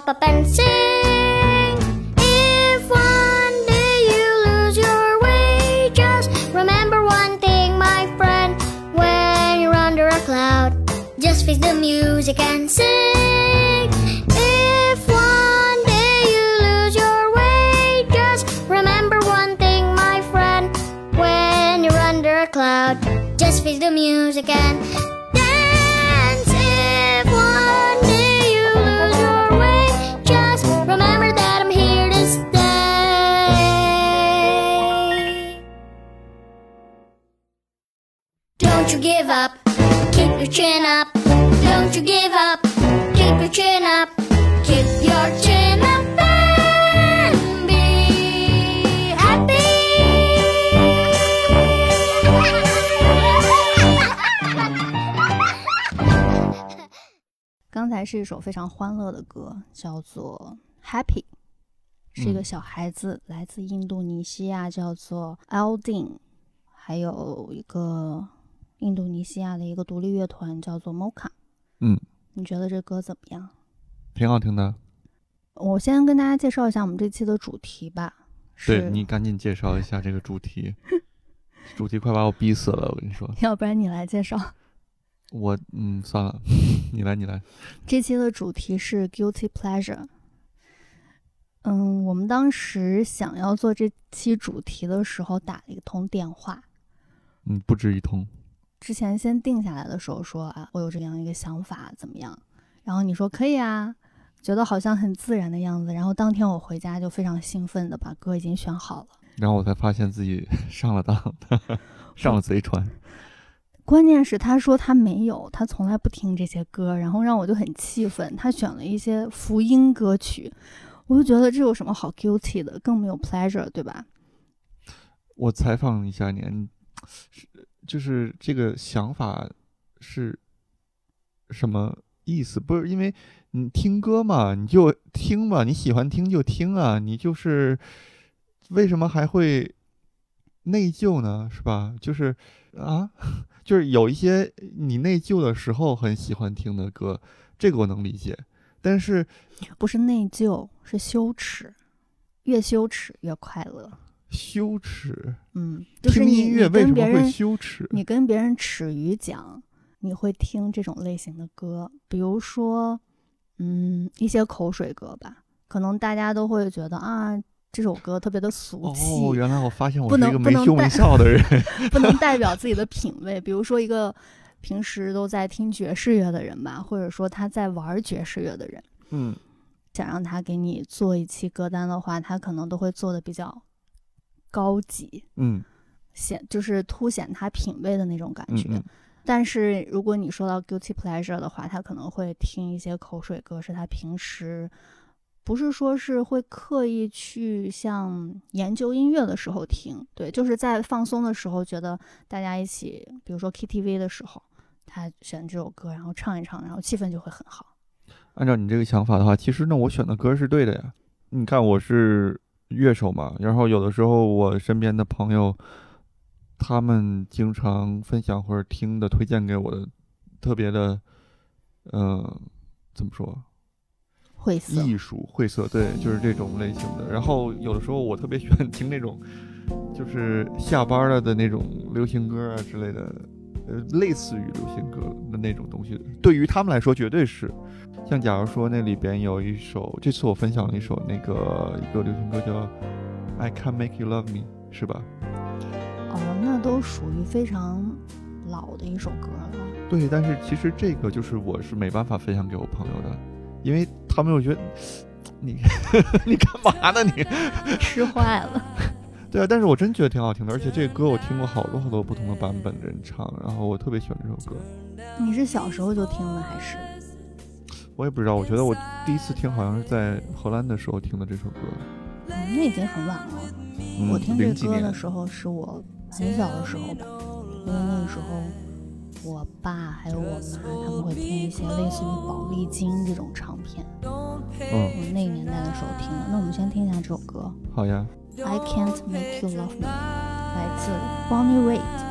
Papa. a. 首非常欢乐的歌，叫做《Happy》，是一个嗯小孩子，来自印度尼西亚，叫做 Aldin，还有一个印度尼西亚的一个独立乐团叫做 Mocha。嗯，你觉得这歌怎么样？挺好听的。我先跟大家介绍一下我们这期的主题吧。是对你赶紧介绍一下这个主题，主题快把我逼死了，我跟你说。要不然你来介绍。我嗯，算了，你来，你来。这期的主题是 guilty pleasure。嗯，我们当时想要做这期主题的时候，打了一通电话。嗯，不止一通。之前先定下来的时候说啊，我有这样一个想法，怎么样？然后你说可以啊，觉得好像很自然的样子。然后当天我回家就非常兴奋的把歌已经选好了。然后我才发现自己上了当，上了贼船。关键是他说他没有，他从来不听这些歌，然后让我就很气愤。他选了一些福音歌曲，我就觉得这有什么好 guilty 的，更没有 pleasure，对吧？我采访一下你，是就是这个想法是什么意思？不是因为你听歌嘛，你就听嘛，你喜欢听就听啊，你就是为什么还会内疚呢？是吧？就是啊，就是有一些你内疚的时候很喜欢听的歌，这个我能理解，但是不是内疚，是羞耻，越羞耻越快乐。羞耻，嗯，就是听音乐为什么会羞耻？你跟别人耻于讲，你会听这种类型的歌，比如说，嗯，一些口水歌吧，可能大家都会觉得啊，这首歌特别的俗气，哦，原来我发现我不能是一个没羞没臊的人。不能代表自己的品味。比如说一个平时都在听爵士乐的人吧，或者说他在玩爵士乐的人，嗯，想让他给你做一期歌单的话，他可能都会做的比较高级，嗯显就是凸显他品味的那种感觉。嗯嗯，但是如果你说到 guilty pleasure 的话，他可能会听一些口水歌，是他平时不是说是会刻意去像研究音乐的时候听，对，就是在放松的时候，觉得大家一起，比如说 KTV 的时候，他选这首歌，然后唱一唱，然后气氛就会很好。按照你这个想法的话，其实呢，我选的歌是对的呀。你看，我是乐手嘛，然后有的时候我身边的朋友，他们经常分享或者听的推荐给我的，特别的，嗯、怎么说？晦涩，艺术晦涩，对，就是这种类型的。然后有的时候我特别喜欢听那种，就是下班了的那种流行歌啊之类的，呃，类似于流行歌的那种东西。对于他们来说，绝对是。像假如说那里边有一首，这次我分享了一首那个一个流行歌叫《I Can Make You Love Me》，是吧？哦，那都属于非常老的一首歌了。对，但是其实这个就是我是没办法分享给我朋友的，因为他们又觉得你 你干嘛呢你？吃坏了。对啊，但是我真觉得挺好听的，而且这个歌我听过好多好多不同的版本的人唱，然后我特别喜欢这首歌。你是小时候就听的还是？我也不知道，我觉得我第一次听好像是在荷兰的时候听的这首歌。嗯，那已经很晚了。嗯，我听这歌的时候是我很小的时候吧，因为那个时候我爸还有我妈他们会听一些类似于宝丽金这种唱片，嗯，我那个年代的时候听的。那我们先听一下这首歌好呀。《I Can't Make You Love Me》，来自 Bonnie Raitt。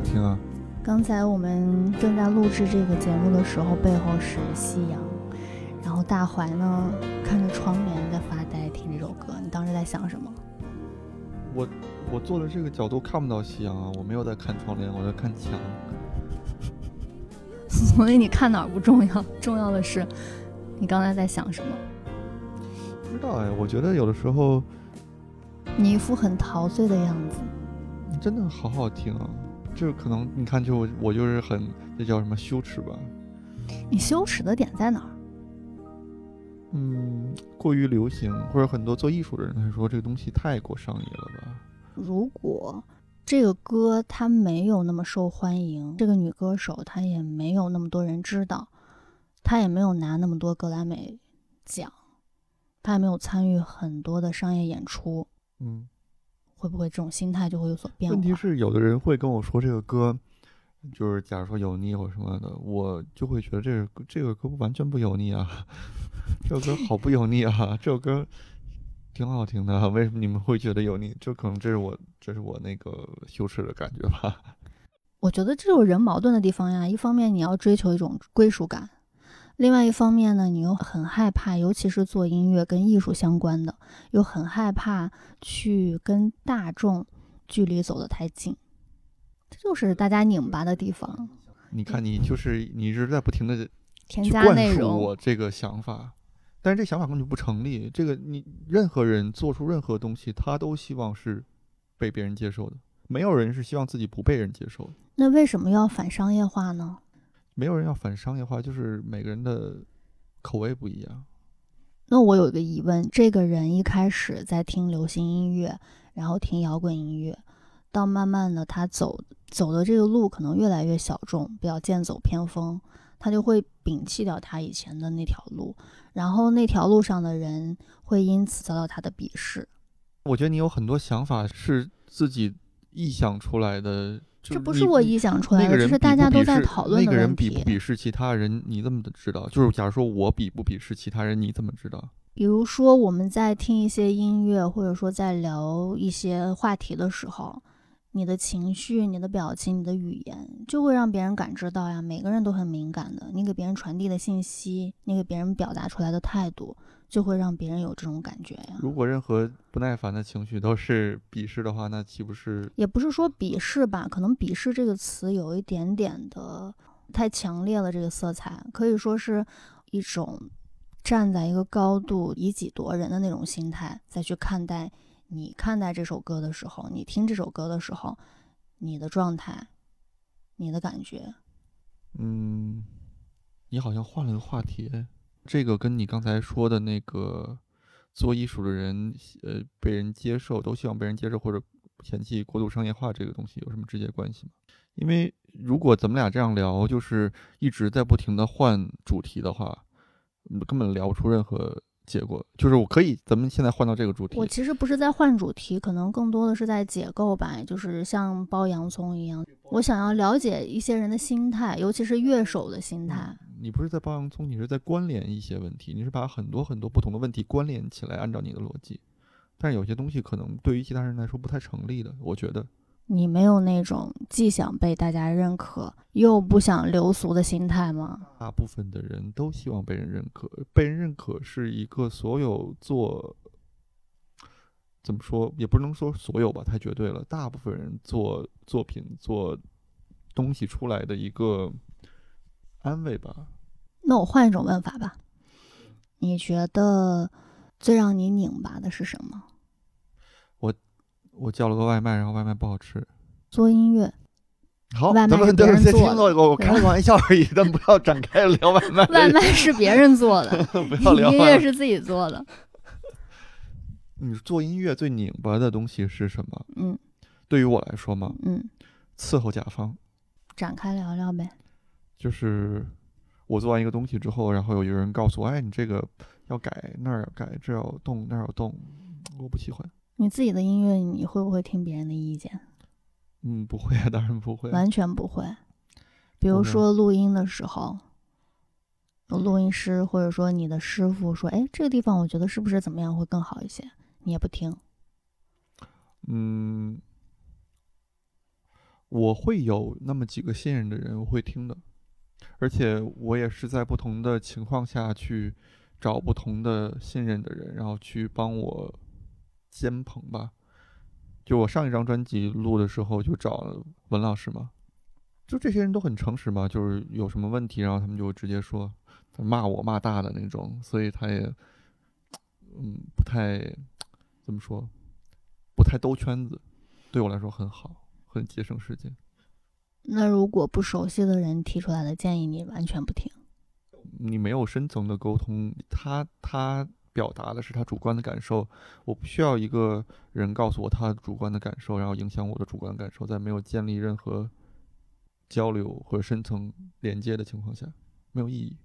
听啊。刚才我们正在录制这个节目的时候，背后是夕阳，然后大怀呢看着窗帘在发呆，听这首歌。你当时在想什么？我我坐的这个角度看不到夕阳啊，我没有在看窗帘，我在看墙。所以你看哪儿不重要，重要的是你刚才在想什么。不知道哎，我觉得有的时候你一副很陶醉的样子。真的好好听啊，就是可能你看，就我我就是很这叫什么羞耻吧？你羞耻的点在哪儿？嗯，过于流行，或者很多做艺术的人来说，这个东西太过商业了吧？如果这个歌它没有那么受欢迎，这个女歌手她也没有那么多人知道，她也没有拿那么多格莱美奖，她也没有参与很多的商业演出，嗯，会不会这种心态就会有所变化？问题是，有的人会跟我说这个歌，就是假如说油腻或什么的，我就会觉得这个这个歌完全不油腻啊，这首歌好不油腻啊，这首歌挺好听的，为什么你们会觉得油腻？就可能这是我这是我那个羞耻的感觉吧。我觉得这有人矛盾的地方呀。一方面你要追求一种归属感，另外一方面呢，你又很害怕，尤其是做音乐跟艺术相关的，又很害怕去跟大众距离走得太近，这就是大家拧巴的地方。你看，你就是你一直在不停的添加内容，我这个想法，但是这想法根本就不成立。这个你任何人做出任何东西，他都希望是被别人接受的，没有人是希望自己不被人接受的。那为什么要反商业化呢？没有人要反商业化，就是每个人的口味不一样。那我有一个疑问：这个人一开始在听流行音乐，然后听摇滚音乐，到慢慢的他走走的这个路可能越来越小众，比较剑走偏锋，他就会摒弃掉他以前的那条路，然后那条路上的人会因此遭到他的鄙视。我觉得你有很多想法是自己臆想出来的，就这不是我臆想出来的，这是大家都在讨论的那个人。鄙不鄙视其他人，你怎么知道？就是假如说我鄙不鄙视其他人，你怎么知道？比如说我们在听一些音乐，或者说在聊一些话题的时候，你的情绪、你的表情、你的语言，就会让别人感知到呀。每个人都很敏感的，你给别人传递的信息，你给别人表达出来的态度，就会让别人有这种感觉呀。如果任何不耐烦的情绪都是鄙视的话，那岂不是也不是说鄙视吧，可能鄙视这个词有一点点的太强烈了，这个色彩可以说是一种站在一个高度以己度人的那种心态再去看待你看待这首歌的时候，你听这首歌的时候，你的状态，你的感觉。嗯，你好像换了个话题，这个跟你刚才说的那个做艺术的人，呃，被人接受，都希望被人接受，或者嫌弃过度商业化这个东西有什么直接关系吗？因为如果咱们俩这样聊，就是一直在不停的换主题的话，根本聊不出任何结果。就是我可以，咱们现在换到这个主题我，其实不是在换主题，可能更多的是在解构吧，就是像剥洋葱一样，我想要了解一些人的心态，尤其是乐手的心态。你不是在剥洋葱，你是在关联一些问题，你是把很多很多不同的问题关联起来，按照你的逻辑。但是有些东西可能对于其他人来说不太成立的，我觉得。你没有那种既想被大家认可，又不想流俗的心态吗？大部分的人都希望被人认可，被人认可是一个所有做怎么说，也不能说所有吧，太绝对了。大部分人做作品、做东西出来的一个安慰吧。那我换一种问法吧，你觉得最让你拧巴的是什么？我叫了个外卖，然后外卖不好吃。做音乐，好，外卖是咱们咱们先听个，我开个玩笑而已，咱不要展开聊外卖。外卖是别人做的，不要聊音。乐是自己做的。你做音乐最拧巴的东西是什么？嗯对于我来说嘛，嗯，伺候甲方。展开聊聊呗。就是我做完一个东西之后，然后有一个人告诉我，哎，你这个要改，那儿要改，这要动，那儿要动，我不喜欢。你自己的音乐，你会不会听别人的意见？嗯，不会啊，当然不会啊。完全不会。比如说录音的时候，录音师或者说你的师傅说：“哎，这个地方我觉得是不是怎么样会更好一些？”你也不听。嗯，我会有那么几个信任的人，我会听的，而且我也是在不同的情况下去找不同的信任的人，然后去帮我监棚吧。就我上一张专辑录的时候，就找文老师嘛，就这些人都很诚实嘛，就是有什么问题，然后他们就直接说，他骂我骂大的那种，所以他也，嗯，不太怎么说，不太兜圈子，对我来说很好，很节省时间。那如果不熟悉的人提出来的建议，你完全不听？你没有深层的沟通，他他表达的是他主观的感受，我不需要一个人告诉我他主观的感受，然后影响我的主观感受，在没有建立任何交流和深层连接的情况下，没有意义。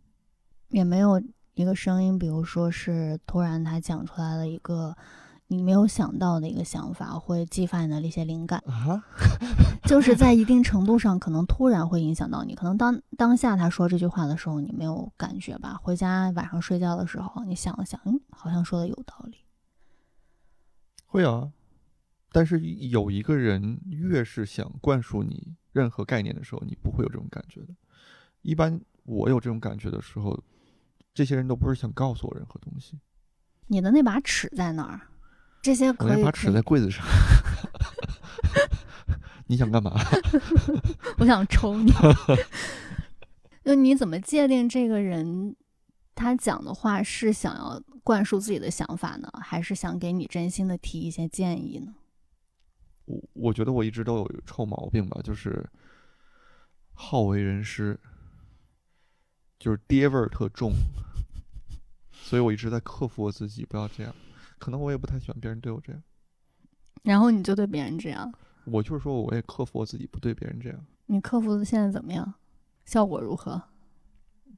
也没有一个声音，比如说是突然他讲出来了一个你没有想到的一个想法，会激发你的一些灵感，啊，就是在一定程度上可能突然会影响到你。可能当当下他说这句话的时候，你没有感觉吧？回家晚上睡觉的时候，你想了想，嗯，好像说的有道理。会啊，但是有一个人越是想灌输你任何概念的时候，你不会有这种感觉的。一般我有这种感觉的时候，这些人都不是想告诉我任何东西。你的那把尺在哪儿？这些我可以，那把尺在柜子上。你想干嘛？我想抽你。就你怎么界定这个人他讲的话是想要灌输自己的想法呢，还是想给你真心的提一些建议呢？我我觉得我一直都有臭毛病吧，就是好为人师，就是爹味儿特重，所以我一直在克服我自己，不要这样。可能我也不太喜欢别人对我这样，然后你就对别人这样，我就是说我也克服我自己，不对别人这样，你克服的现在怎么样？效果如何？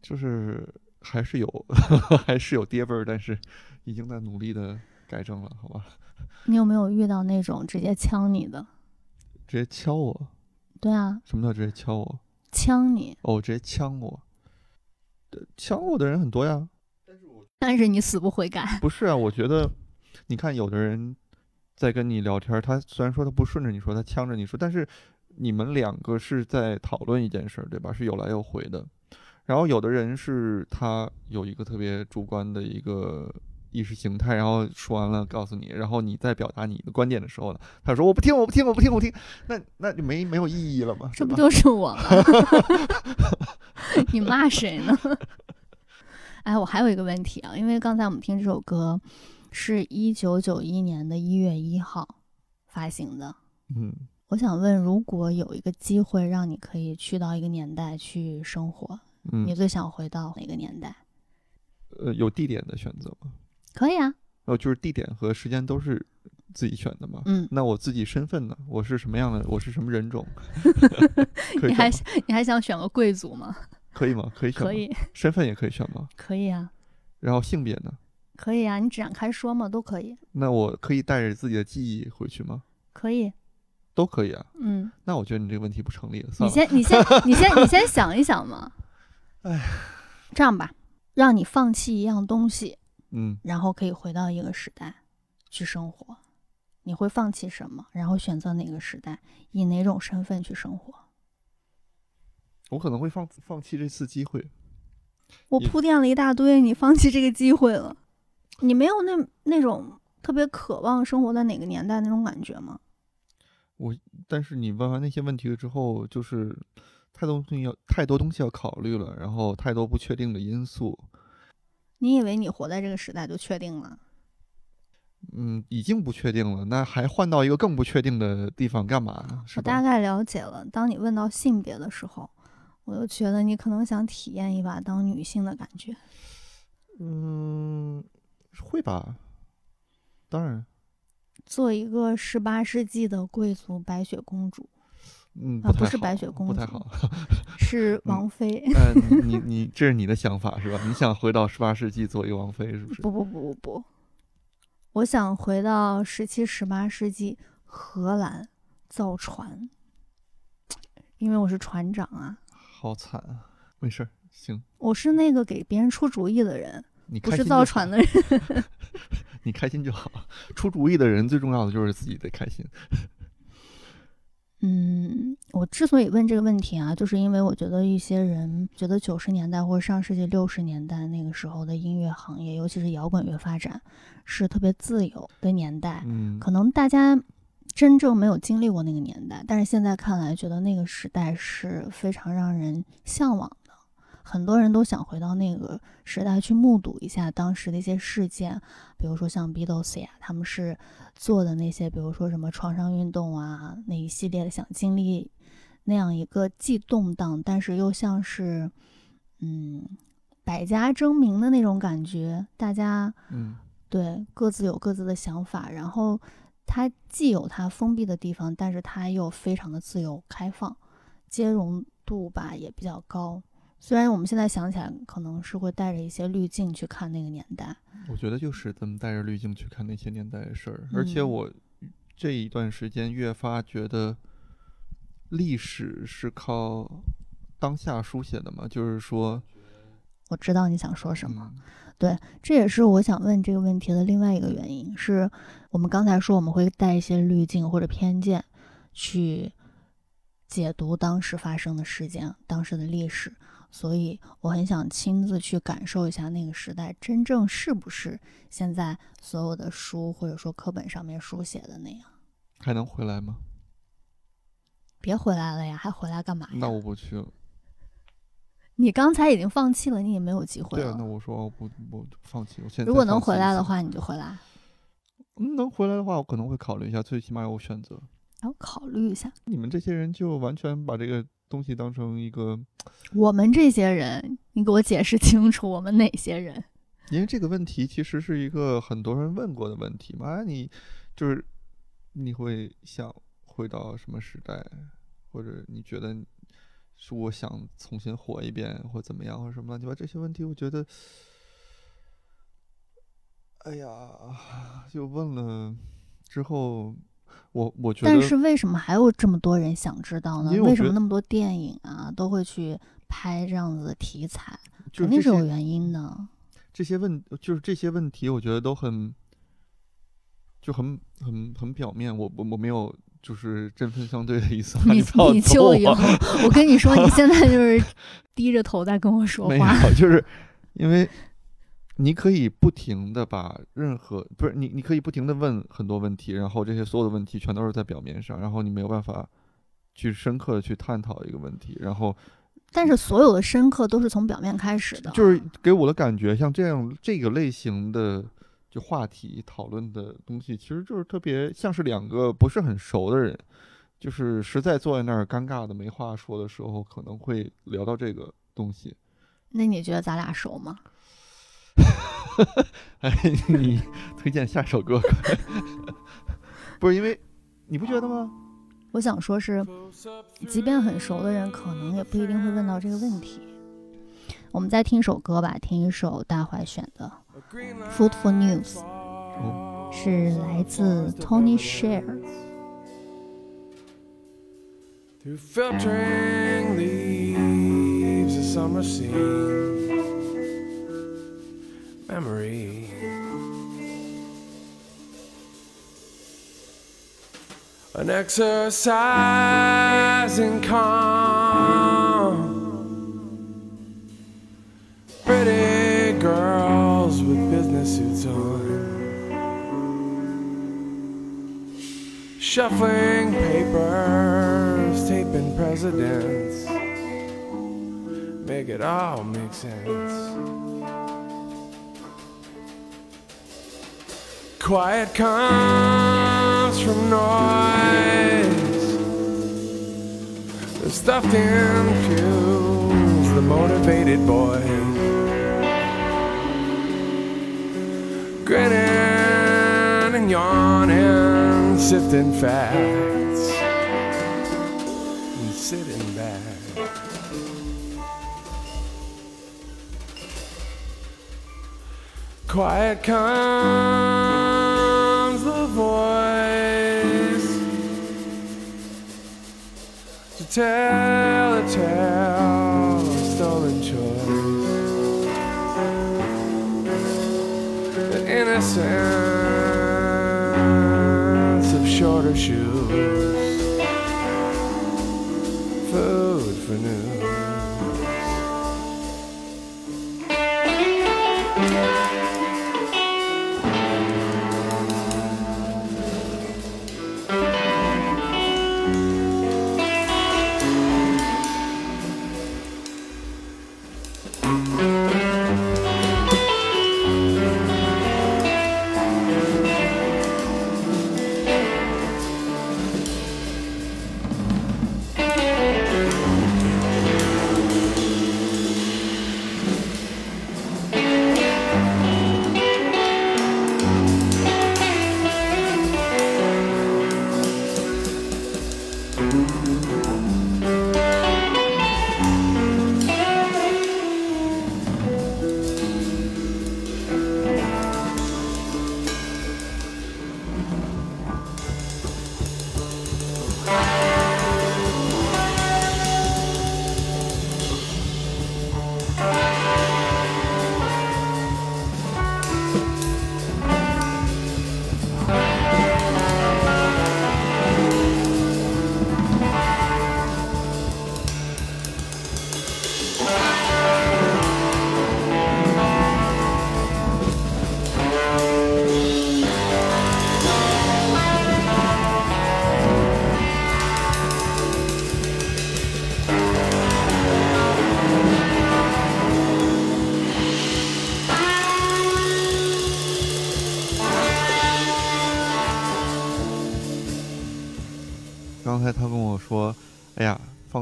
就是还是有 还是有爹味儿，但是已经在努力的改正了，好吧？你有没有遇到那种直接呛你的？直接敲我，对啊，什么叫直接敲我？呛你，哦，直接呛我，呃呛我的人很多呀。但是我但是你死不悔改。不是啊，我觉得，你看有的人在跟你聊天儿，他虽然说他不顺着你说，他呛着你说，但是你们两个是在讨论一件事儿，对吧？是有来有回的。然后有的人是他有一个特别主观的一个意识形态，然后说完了告诉你，然后你在表达你的观点的时候呢，他说我不听，我不听，我不听，我不听，那那就没没有意义了嘛，这不就是我吗？你骂谁呢？哎，我还有一个问题啊，因为刚才我们听这首歌是一九九一年的一月一号发行的，嗯，我想问，如果有一个机会让你可以去到一个年代去生活，你嗯，最想回到哪个年代？呃，有地点的选择吗？可以啊，哦，就是地点和时间都是自己选的吗？嗯，那我自己身份呢？我是什么样的？我是什么人种？你还你还想选个贵族吗？可以吗？可以选吗可以，身份也可以选吗？可以啊，然后性别呢？可以啊，你展开说嘛，都可以，那我可以带着自己的记忆回去吗？可以，都可以啊。嗯，那我觉得你这个问题不成立了，你。先，你先，你先，你先想一想嘛。哎，这样吧，让你放弃一样东西，嗯，然后可以回到一个时代去生活。你会放弃什么？然后选择哪个时代，以哪种身份去生活？我可能会放放弃这次机会。我铺垫了一大堆，你放弃这个机会了，你没有那那种特别渴望生活在哪个年代那种感觉吗？我但是你问完那些问题了之后，就是太多东西要太多东西要考虑了，然后太多不确定的因素。你以为你活在这个时代就确定了？嗯，已经不确定了，那还换到一个更不确定的地方干嘛呢？我大概了解了。当你问到性别的时候，我就觉得你可能想体验一把当女性的感觉。嗯，会吧？当然，做一个十八世纪的贵族白雪公主，嗯，啊不是白雪公主不太好。是王妃。嗯，你你这是你的想法是吧？你想回到十八世纪做一个王妃是不是？不不不不不，我想回到十七、十八世纪荷兰造船，因为我是船长啊，好惨啊！没事儿，行，我是那个给别人出主意的人，你不是造船的人。你开心就好。出主意的人最重要的就是自己得开心。嗯，我之所以问这个问题啊，就是因为我觉得一些人觉得九十年代或者上世纪六十年代那个时候的音乐行业，尤其是摇滚乐发展是特别自由的年代，嗯，可能大家真正没有经历过那个年代，但是现在看来，觉得那个时代是非常让人向往的。很多人都想回到那个时代去目睹一下当时的一些事件，比如说像 Beatles 呀，他们是做的那些，比如说什么创伤运动啊那一系列的，想经历那样一个既动荡，但是又像是嗯百家争鸣的那种感觉，大家嗯对，各自有各自的想法，然后它既有它封闭的地方，但是它又非常的自由开放，兼容度吧也比较高。虽然我们现在想起来，可能是会带着一些滤镜去看那个年代，我觉得就是咱们带着滤镜去看那些年代的事儿，而且嗯。我这一段时间越发觉得历史是靠当下书写的嘛，就是说我知道你想说什么。对这也是我想问这个问题的另外一个原因，是我们刚才说我们会带一些滤镜或者偏见去解读当时发生的事件、当时的历史，所以我很想亲自去感受一下那个时代真正是不是现在所有的书或者说课本上面书写的那样。还能回来吗？别回来了呀，还回来干嘛呀？那我不去了。你刚才已经放弃了，你也没有机会了对啊，那。我说我不我放弃，我现在如果能回来的话，你就回来，嗯能回来的话，我可能会考虑一下，最起码有选择。然后考虑一下。你们这些人就完全把这个东西当成一个，我们这些人，你给我解释清楚，我们哪些人？因为这个问题其实是一个很多人问过的问题嘛。哎你就是你会想回到什么时代，或者你觉得是我想重新活一遍，或怎么样，或者什么乱七八糟这些问题，我觉得，哎呀，就问了之后，我我觉得，但是为什么还有这么多人想知道呢？为什么那么多电影啊都会去拍这样子的题材？肯定是有原因的。这些问就是这些问题，我觉得都很就很很很表面。我我我没有就是针锋相对的意思，你你就有，我跟你说，你现在就是 低着头在跟我说没话。有，就是因为你可以不停的把任何不是你你可以不停的问很多问题，然后这些所有的问题全都是在表面上，然后你没有办法去深刻的去探讨一个问题，然后但是所有的深刻都是从表面开始的，就是给我的感觉，像这样这个类型的就话题讨论的东西，其实就是特别像是两个不是很熟的人，就是实在坐在那儿尴尬的没话说的时候，可能会聊到这个东西。那你觉得咱俩熟吗？哎，你推荐下首歌，不是因为你不觉得吗？我想说是，即便很熟的人，可能也不一定会问到这个问题。我们再听一首歌吧，听一首大怀选的《Fruitful News》，是来自 Tony Share。Through filtering leaves, a summer scene, memory. An exercise in calm. Pretty girls with business suits on. Shuffling papers, taping presidents. Make it all make sense. Quiet comes from noise. The stuffed in pews, the motivated boys. Grinning and yawning, sifting facts and sitting back. Quiet comes tell a tale of stolen choice. The innocence of shorter shoes.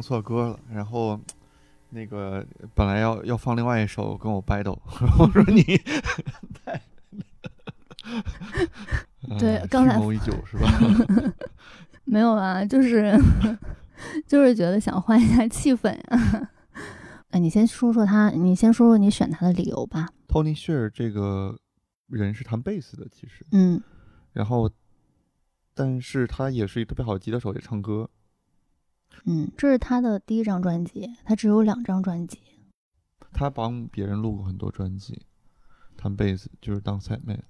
错歌了。然后那个本来要要放另外一首，跟我 battle。我说你 对刚才蓄谋已久是吧？没有啊，就是就是觉得想换一下气氛啊。哎，你先说说他，你先说说你选他的理由吧。Tony Shear 这个人是弹贝斯的，其实，嗯然后，但是他也是一个特别好的吉他手，也唱歌。嗯，这是他的第一张专辑，他只有两张专辑。他帮别人录过很多专辑，弹贝斯就是当 sideman。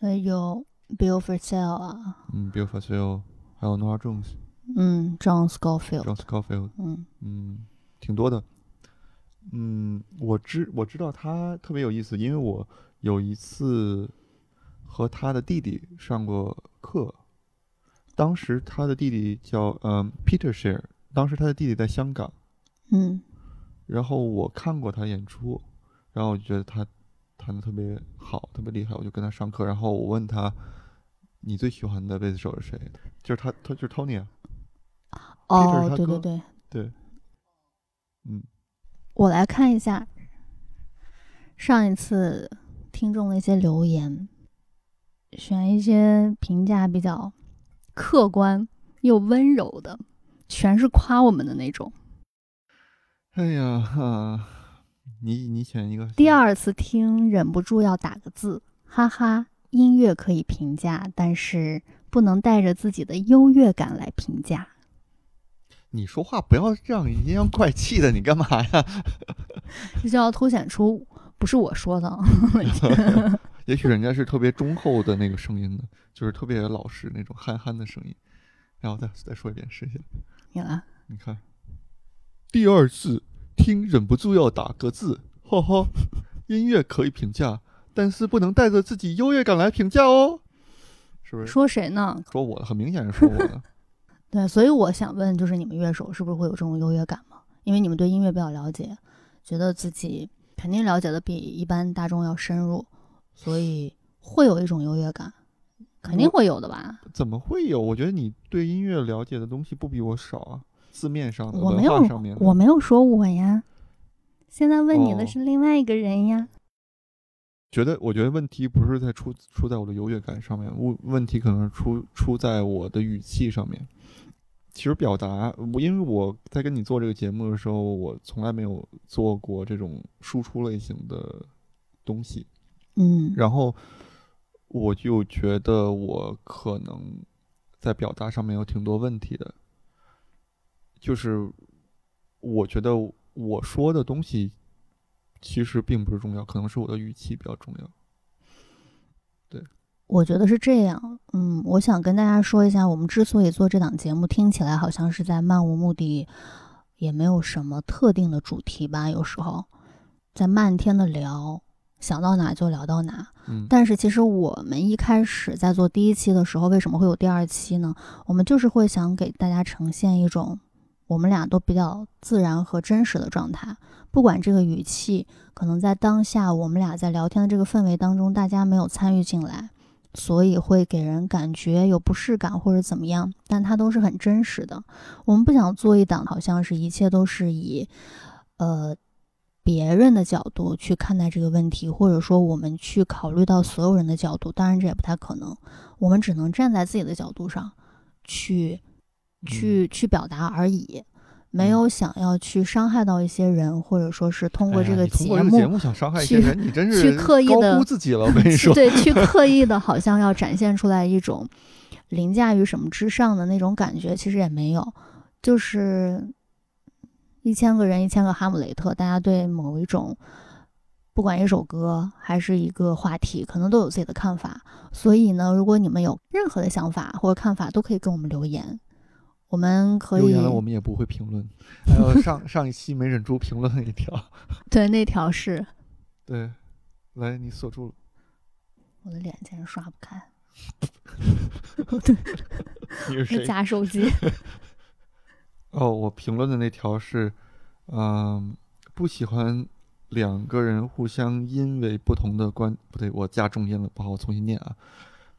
呃，有 Bill Frisell 啊，嗯，Bill f a c i l 还有 Nora Jones、嗯，John Scofield，John Scofield，嗯嗯，挺多的。嗯，我知我知道他特别有意思，因为我有一次和他的弟弟上过课，当时他的弟弟叫嗯 Peter Share，当时他的弟弟在香港，嗯。然后我看过他演出，然后我就觉得他弹的特别好，特别厉害，我就跟他上课，然后我问他，你最喜欢的贝斯手是谁？就是他，他就是 Tony 啊。哦，对对对，对，嗯，我来看一下上一次听众的一些留言，选一些评价比较客观又温柔的，全是夸我们的那种。哎呀哈，你你选一个第二次听忍不住要打个字，哈哈。音乐可以评价，但是不能带着自己的优越感来评价。你说话不要这样阴阳怪气的，你干嘛呀？这 就要凸显出不是我说的。也许人家是特别忠厚的那个声音的，就是特别老实那种憨憨的声音。然后再再说一遍，试一下。你来，你看，第二次听忍不住要打个字，哈哈。音乐可以评价，但是不能带着自己优越感来评价哦，是不是？说谁呢？说我的，很明显是说我的。对，所以我想问，就是你们乐手是不是会有这种优越感吗？因为你们对音乐比较了解，觉得自己肯定了解的比一般大众要深入，所以会有一种优越感，肯定会有的吧？怎么会有？我觉得你对音乐了解的东西不比我少啊，字面上的、我没有上面，的。我没有说我呀，现在问你的哦是另外一个人呀。觉得，我觉得问题不是在出出在我的优越感上面，问问题可能是出出在我的语气上面。其实表达，我因为我在跟你做这个节目的时候，我从来没有做过这种输出类型的东西，嗯，然后我就觉得我可能在表达上面有挺多问题的，就是我觉得我说的东西其实并不是重要，可能是我的语气比较重要。对我觉得是这样。嗯，我想跟大家说一下，我们之所以做这档节目，听起来好像是在漫无目的，也没有什么特定的主题吧，有时候在漫天的聊，想到哪就聊到哪。嗯，但是其实我们一开始在做第一期的时候，为什么会有第二期呢？我们就是会想给大家呈现一种我们俩都比较自然和真实的状态，不管这个语气可能在当下我们俩在聊天的这个氛围当中，大家没有参与进来，所以会给人感觉有不适感或者怎么样，但它都是很真实的。我们不想做一档好像是一切都是以呃别人的角度去看待这个问题，或者说我们去考虑到所有人的角度，当然这也不太可能，我们只能站在自己的角度上去去去表达而已。没有想要去伤害到一些人，或者说是通过这个节目想伤害一些去人，你真是去刻意高地估自己了。我跟你 说，对，去 刻意的，好像要展现出来一种凌驾于什么之上的那种感觉，其实也没有，就是一千个人，一千个哈姆雷特，大家对某一种，不管一首歌还是一个话题，可能都有自己的看法。所以呢，如果你们有任何的想法或者看法，都可以跟我们留言，我们可以留言了我们也不会评论。还有上上一期没忍住评论了一条，对那条是 对，来你锁住了。我的脸竟然刷不开，你是谁？夹手机。哦，我评论的那条是，嗯、不喜欢两个人互相因为不同的观，不对，我加重音了，不好，我重新念啊。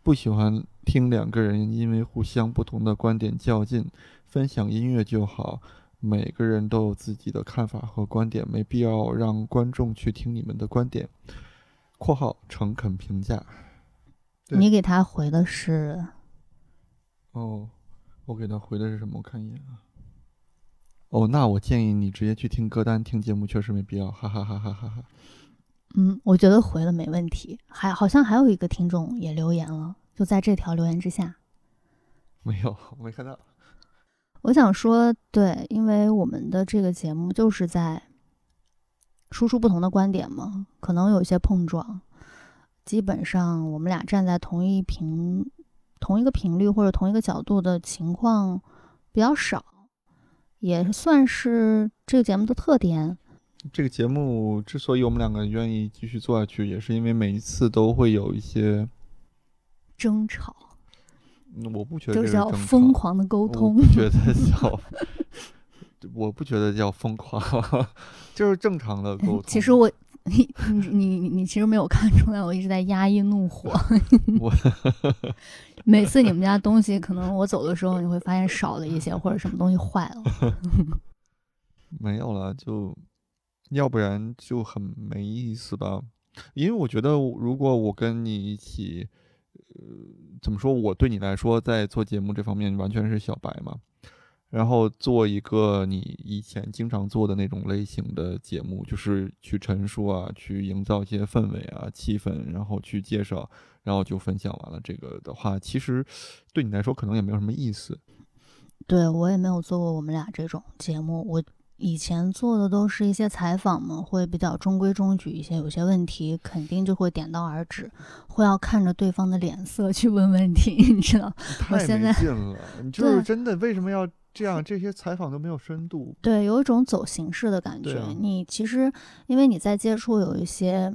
不喜欢听两个人因为互相不同的观点较劲，分享音乐就好。每个人都有自己的看法和观点，没必要让观众去听你们的观点。（括号诚恳评价你给他回的是）哦，我给他回的是什么？我看一眼啊。哦，那我建议你直接去听歌单，听节目确实没必要，哈哈哈哈哈哈。嗯，我觉得回了没问题。还好像还有一个听众也留言了，就在这条留言之下。没有，我没看到。我想说，对，因为我们的这个节目就是在输出不同的观点嘛，可能有一些碰撞。基本上我们俩站在同一频、同一个频率或者同一个角度的情况比较少，也算是这个节目的特点。这个节目之所以我们两个愿意继续做下去，也是因为每一次都会有一些，争吵嗯我不觉得就是要这争吵疯狂的沟我通不。觉 得叫，我不觉得叫疯狂，就是正常的沟通。其实我，你你你你其实没有看出来，我一直在压抑怒火。我每次你们家东西，可能我走的时候，你会发现少了一些，或者什么东西坏了。没有了，就要不然就很没意思吧。因为我觉得，如果我跟你一起，呃，怎么说？我对你来说，在做节目这方面完全是小白嘛。然后做一个你以前经常做的那种类型的节目，就是去陈述啊，去营造一些氛围啊、气氛，然后去介绍，然后就分享完了。这个的话，其实对你来说可能也没有什么意思。对我也没有做过我们俩这种节目，我以前做的都是一些采访嘛，会比较中规中矩一些，有些问题肯定就会点到而止，会要看着对方的脸色去问问题，你知道？我太现在没劲了，你就是真的为什么要这样？这些采访都没有深度。对，有一种走形式的感觉。啊你其实因为你在接触有一些，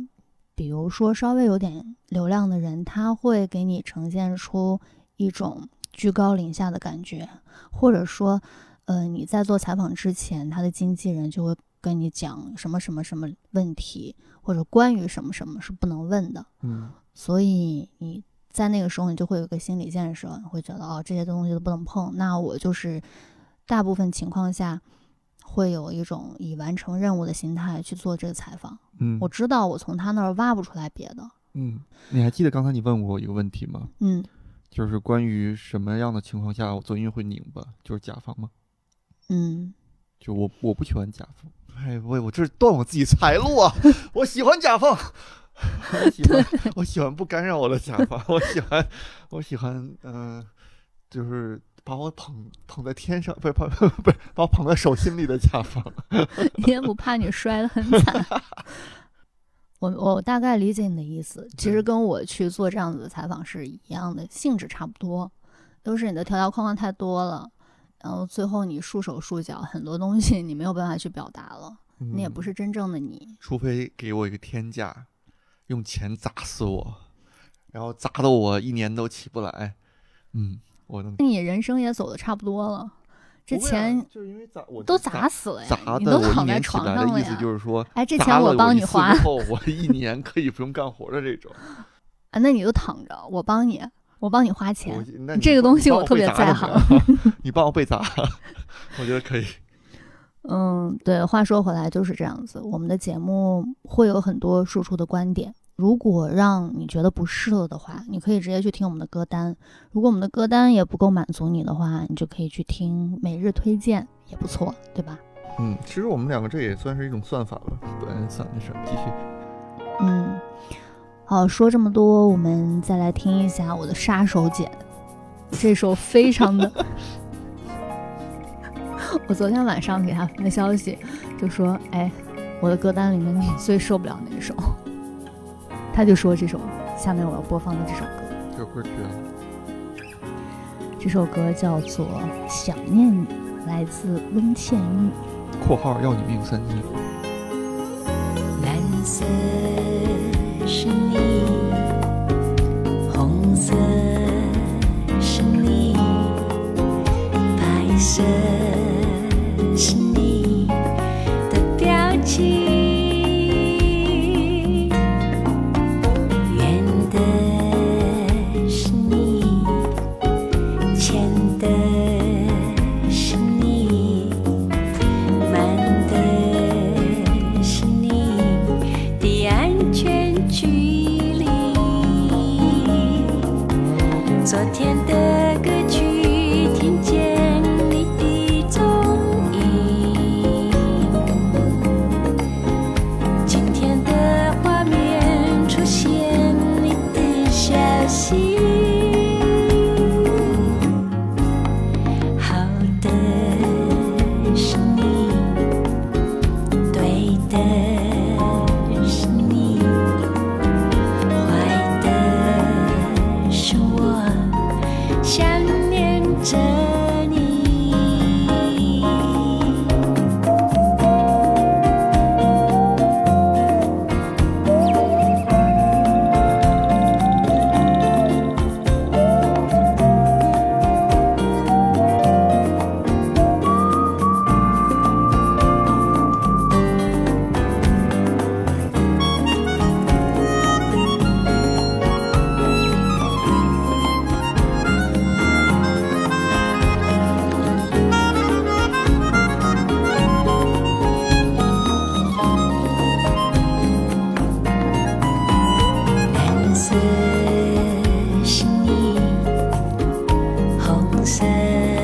比如说稍微有点流量的人，他会给你呈现出一种居高临下的感觉，或者说，呃，你在做采访之前，他的经纪人就会跟你讲什么什么什么问题，或者关于什么什么是不能问的。嗯，所以你在那个时候，你就会有个心理建设，你会觉得哦，这些东西都不能碰。那我就是大部分情况下会有一种以完成任务的心态去做这个采访。嗯，我知道我从他那儿挖不出来别的。嗯，你还记得刚才你问我一个问题吗？嗯，就是关于什么样的情况下我做音乐会拧巴，就是甲方吗？嗯，就我我不喜欢甲方，哎，我我这是断我自己财路啊！我喜欢甲方，我喜欢我喜欢不干扰我的甲方，我喜欢我喜欢嗯、呃就是把我捧捧在天上，不是捧不是把我捧在手心里的甲方。你也不怕你摔得很惨。我我大概理解你的意思，其实跟我去做这样子的采访是一样的，性质差不多，都是你的条条框框太多了。然后最后你束手束脚，很多东西你没有办法去表达了，你也不嗯是真正的你。除非给我一个天价，用钱砸死我，然后砸的我一年都起不来。嗯，我能。你人生也走的差不多了，这钱就是因为砸我都砸砸死了呀，砸你都的我一年起躺在床来的意思。就是说，哎，这钱我帮你花以后，我一年可以不用干活的这种。啊，那你就躺着，我帮你，我帮你花钱。这个东西我特别在砸怎么样你帮我被砸，我觉得可以。嗯，对。话说回来就是这样子，我们的节目会有很多输出的观点。如果让你觉得不适了的话，你可以直接去听我们的歌单。如果我们的歌单也不够满足你的话，你就可以去听每日推荐，也不错，对吧？嗯，其实我们两个这也算是一种算法了。对，算没事，继续。嗯，好，说这么多，我们再来听一下我的杀手锏，这首非常的。我昨天晚上给他发消息，就说：“哎，我的歌单里面你最受不了哪首？” 他就说这首下面我要播放的这首歌，这。这首歌叫做《想念你》，来自温倩玉。（括号要你命三千蓝色是你，红色是你，白色是红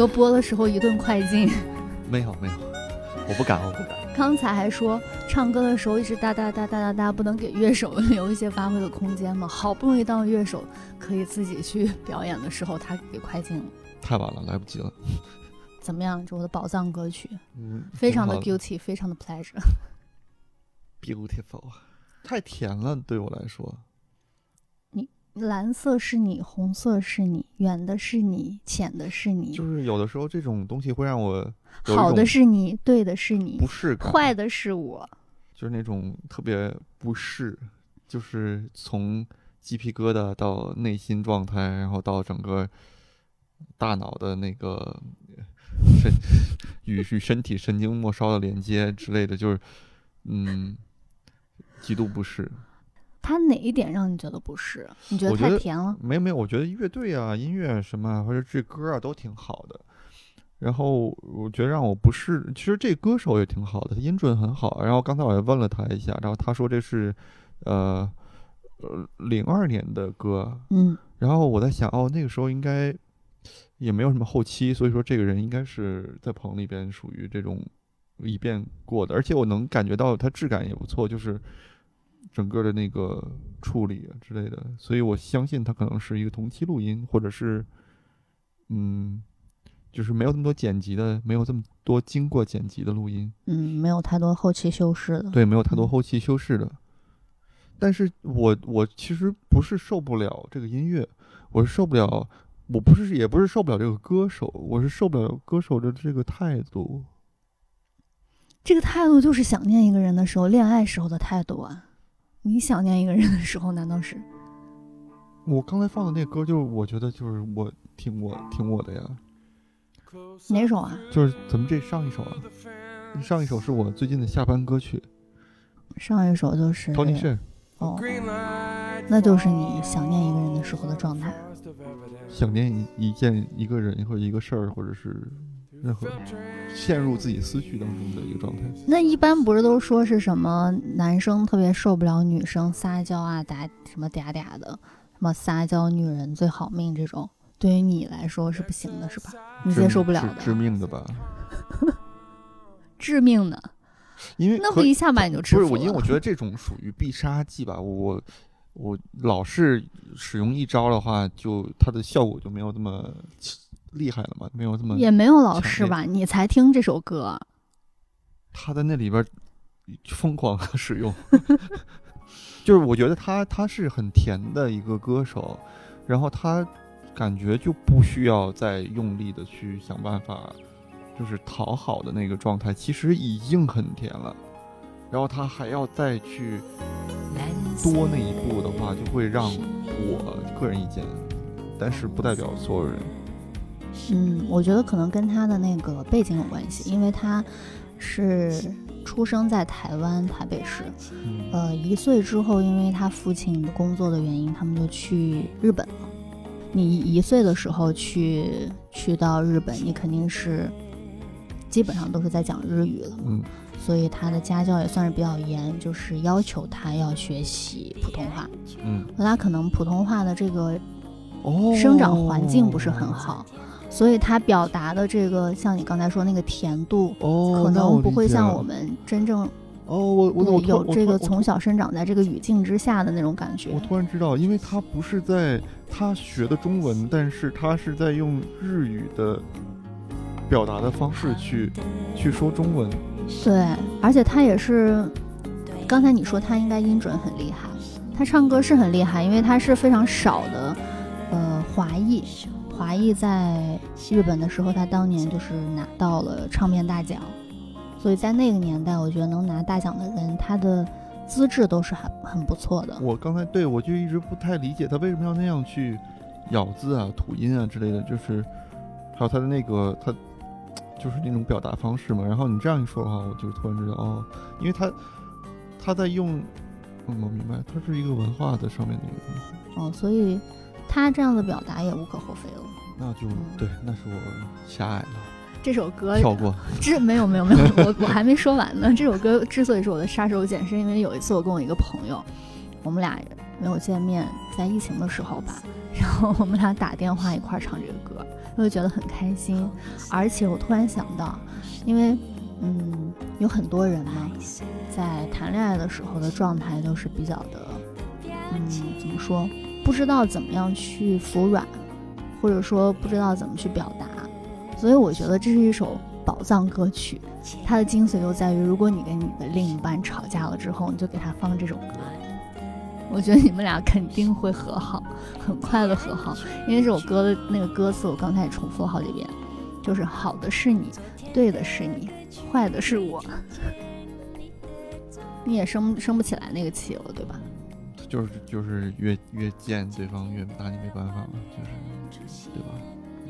歌播的时候一顿快进。没有没有，我不敢，我不敢。刚才还说唱歌的时候一直哒哒哒哒哒哒，不能给乐手 留一些发挥的空间吗？好不容易当乐手可以自己去表演的时候，他给快进了。太晚了，来不及了。怎么样？这我的宝藏歌曲，嗯，非常的挺好 guilty，非常的 pleasure。beautiful，太甜了，对我来说。蓝色是你，红色是你，远的是你，浅的是你，就是有的时候这种东西会让我好的是你，对的是你不，适感，坏的是我。就是那种特别不适，就是从鸡皮疙瘩到内心状态，然后到整个大脑的那个神与与身体神经末梢的连接之类的，就是嗯，极度不适。他哪一点让你觉得不适？你觉得太甜了？没有没有，我觉得乐队啊、音乐啊什么啊，或者这歌啊都挺好的。然后我觉得让我不适，其实这歌手也挺好的，他音准很好。然后刚才我也问了他一下，然后他说这是呃呃零二年的歌。嗯，然后我在想，哦，那个时候应该也没有什么后期，所以说这个人应该是在棚里边属于这种一遍过的，而且我能感觉到他质感也不错，就是整个的那个处理啊之类的，所以我相信它可能是一个同期录音，或者是嗯，就是没有这么多剪辑的，没有这么多经过剪辑的录音，嗯，没有太多后期修饰的。对，没有太多嗯后期修饰的。但是我我其实不是受不了这个音乐，我是受不了，我不是也不是受不了这个歌手，我是受不了歌手的这个态度。这个态度就是想念一个人的时候，恋爱时候的态度啊。你想念一个人的时候，难道是？我刚才放的那歌，就是我觉得就是我听我听我的呀，哪首啊？就是咱们这上一首啊，上一首是我最近的下班歌曲上一首就是 e r 哦，那就是你想念一个人的时候的状态。想念一一件一个人或者一个事儿，或者是任何陷入自己思绪当中的一个状态。那一般不是都说是什么男生特别受不了女生撒娇啊、打什么嗲嗲的，什么撒娇女人最好命这种，对于你来说是不行的，是吧？你接受不了的致，命的吧？致命的，因为那不一下把你就吃不是我，因为我觉得 这种属于必杀技吧。我我老是使用一招的话，就它的效果就没有那么厉害了吗，没有这么也没有老师吧？你才听这首歌，他在那里边疯狂的使用，就是我觉得他他是很甜的一个歌手，然后他感觉就不需要再用力的去想办法，就是讨好的那个状态，其实已经很甜了，然后他还要再去多那一步的话，就会让我个人意见，但是不代表所有人。嗯，我觉得可能跟他的那个背景有关系，因为他是出生在台湾台北市，嗯呃，一岁之后，因为他父亲的工作的原因，他们就去日本了。你一岁的时候去去到日本，你肯定是基本上都是在讲日语了，嗯所以他的家教也算是比较严，就是要求他要学习普通话。嗯那他可能普通话的这个哦，生长环境不是很好，所以他表达的这个像你刚才说那个甜度，哦，可能不会像我们真正哦，我我有这个从小生长在这个语境之下的那种感觉我。突然知道，因为他不是在他学的中文，但是他是在用日语的表达的方式去去说中文。对，而且他也是，刚才你说他应该音准很厉害，他唱歌是很厉害，因为他是非常少的，呃，华裔，华裔在日本的时候，他当年就是拿到了唱片大奖，所以在那个年代，我觉得能拿大奖的人，他的资质都是很很不错的。我刚才对我就一直不太理解他为什么要那样去咬字啊、吐音啊之类的，就是还有他的那个他就是那种表达方式嘛。然后你这样一说的话，我就突然知道哦，因为他他在用，嗯，我明白，它是一个文化的上面的一个东西，哦，所以他这样的表达也无可厚非了。那就对，那是我狭隘了，这首歌跳过。之没有没有没有，我我还没说完呢。这首歌之所以是我的杀手锏，是因为有一次我跟我一个朋友，我们俩没有见面，在疫情的时候吧，然后我们俩打电话一块儿唱这个歌，我就觉得很开心。而且我突然想到，因为嗯，有很多人嘛，在谈恋爱的时候的状态都是比较的，嗯，怎么说，不知道怎么样去服软，或者说不知道怎么去表达。所以我觉得这是一首宝藏歌曲，它的精髓就在于，如果你跟你的另一半吵架了之后，你就给他放这首歌，我觉得你们俩肯定会和好，很快的和好。因为这首歌的那个歌词，我刚才也重复了好几遍，就是好的是你，对的是你，坏的是我。你也生生不起来那个气了，对吧？就是就是越越见对方越拿你没办法嘛，就是对吧？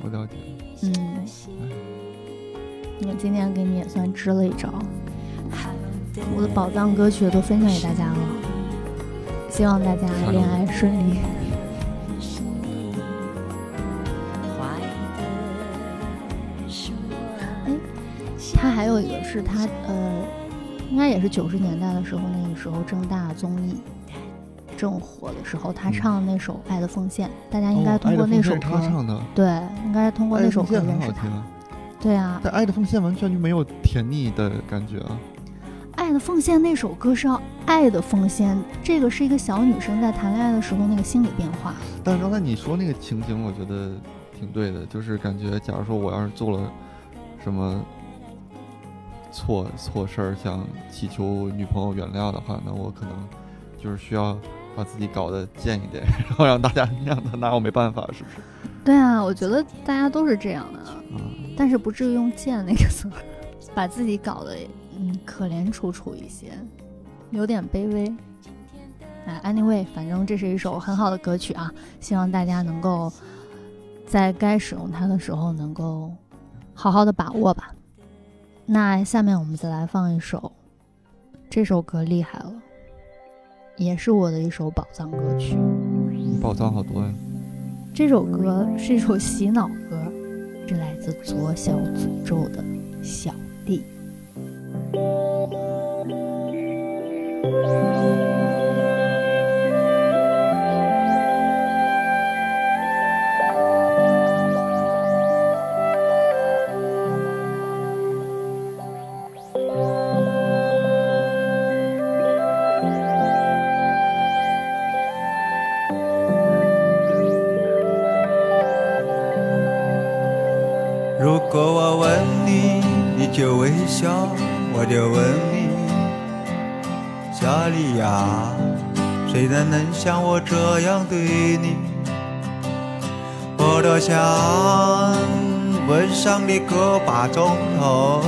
我了解。嗯，我今天给你也算支了一招，我的宝藏歌曲都分享给大家了，希望大家恋爱顺利。哎，他还有一个是他呃，应该也是九十年代的时候，那个时候正大综艺正火的时候，他唱的那首《爱的奉献》，大家应该通过那首歌，哦、他唱的，对，应该是通过那首歌很认识他。好听啊。对啊，但《爱的奉献》完全就没有甜腻的感觉啊。《爱的奉献》那首歌是要爱的奉献，这个是一个小女生在谈恋爱的时候那个心理变化。但是刚才你说那个情景，我觉得挺对的，就是感觉，假如说我要是做了什么错错事儿，想祈求女朋友原谅的话，那我可能就是需要把自己搞得贱一点，然后让大家让他拿我没办法，是不是？对啊，我觉得大家都是这样的，嗯，但是不至于用“贱”那个词，把自己搞得嗯可怜楚楚一些，有点卑微。哎，anyway，反正这是一首很好的歌曲啊，希望大家能够在该使用它的时候能够好好的把握吧。那下面我们再来放一首，这首歌厉害了，也是我的一首宝藏歌曲。宝藏好多呀。这首歌是一首洗脑歌，是来自左小诅咒的《小弟》。果我问你，你就微笑，我就问你，夏利亚，谁人能像我这样对你？我多想吻上你个把钟头，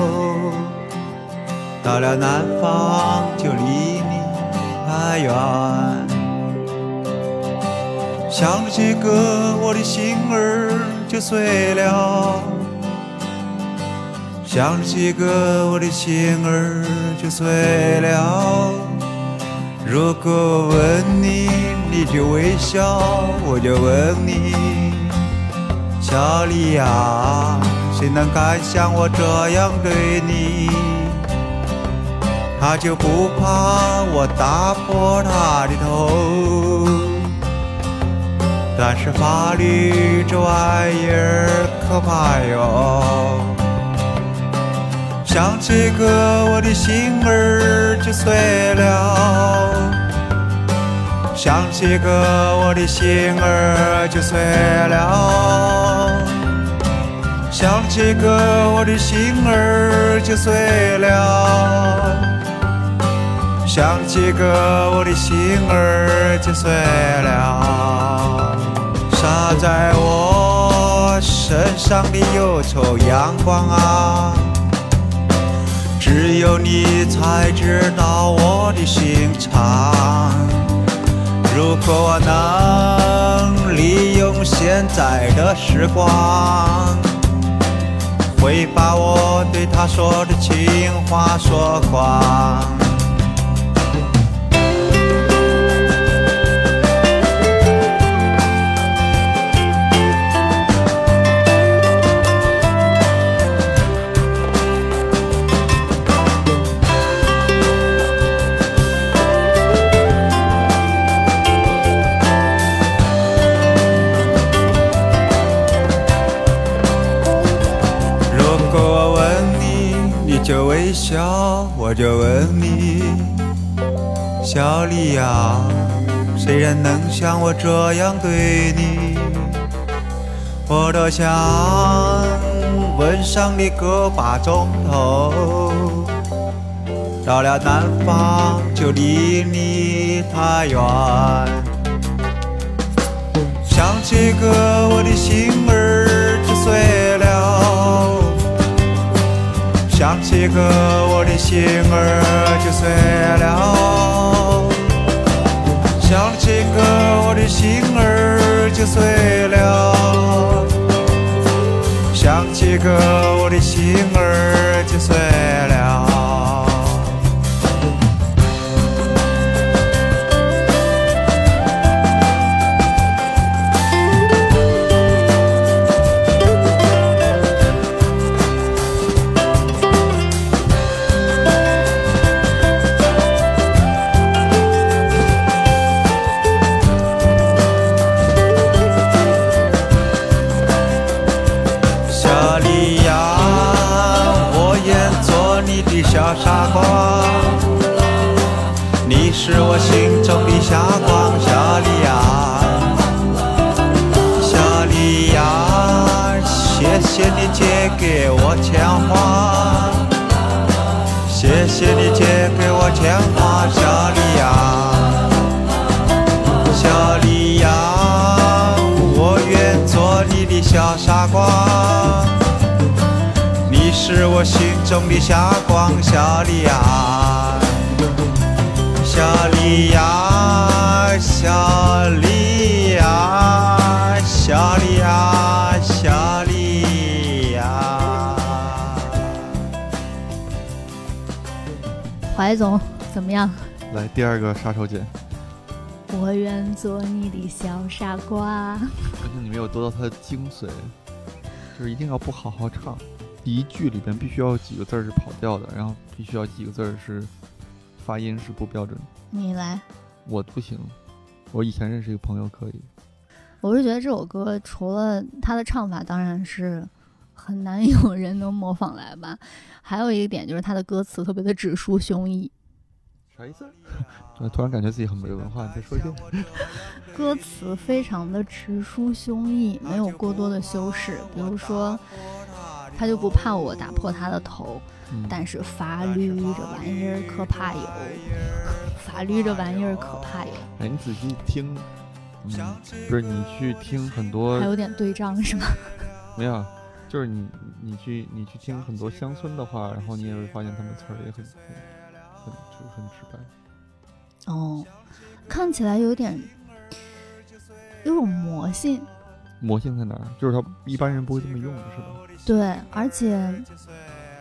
到了南方就离你太远。想着这个，我的心儿就碎了。想着这个，我的心儿就碎了。如果问你，你就微笑，我就问你，小丽呀，谁能敢像我这样对你？他就不怕我打破他的头。但是法律这玩意儿可怕哟。想这个，我的心儿就碎了；想这个，我的心儿就碎了；想这个，我的心儿就碎了；想这个，我的心儿就碎了。洒在我身上的忧愁阳光啊！只有你才知道我的心肠。如果我能利用现在的时光，会把我对她说的情话说光。笑，我就问你，小丽呀，谁人能像我这样对你？我多想吻上你个把钟头，到了南方就离你太远。想起个我的心儿就碎想起个我的心儿就碎了，想起个我的心儿就碎了，想起个我的心儿就碎了。中的霞光，小丽呀，小丽呀，小丽呀，小丽呀，小丽呀。怀总怎么样？来第二个杀手锏，我愿做你的小傻瓜。发现你没有得到它的精髓，就是一定要不好好唱。第一句里边必须要几个字儿是跑调的，然后必须要几个字儿是发音是不标准。你来，我不行，我以前认识一个朋友可以，我是觉得这首歌除了它的唱法，当然是很难有人能模仿来吧。还有一个点就是它的歌词特别的直抒胸臆，啥意思？我 突然感觉自己很没文化，你再说一遍。歌词非常的直抒胸臆，没有过多的修饰。比如说，他就不怕我打破他的头，嗯但是法律这玩意儿可怕有，法律这玩意儿可怕有，哎，你仔细听，嗯，不是你去听很多还有点对仗是吗？没有，就是你你去你去听很多乡村的话，然后你也会发现他们词儿也很很很就很直白。哦，看起来有点有种魔性，魔性在哪儿？就是他一般人不会这么用的，是吧？对，而且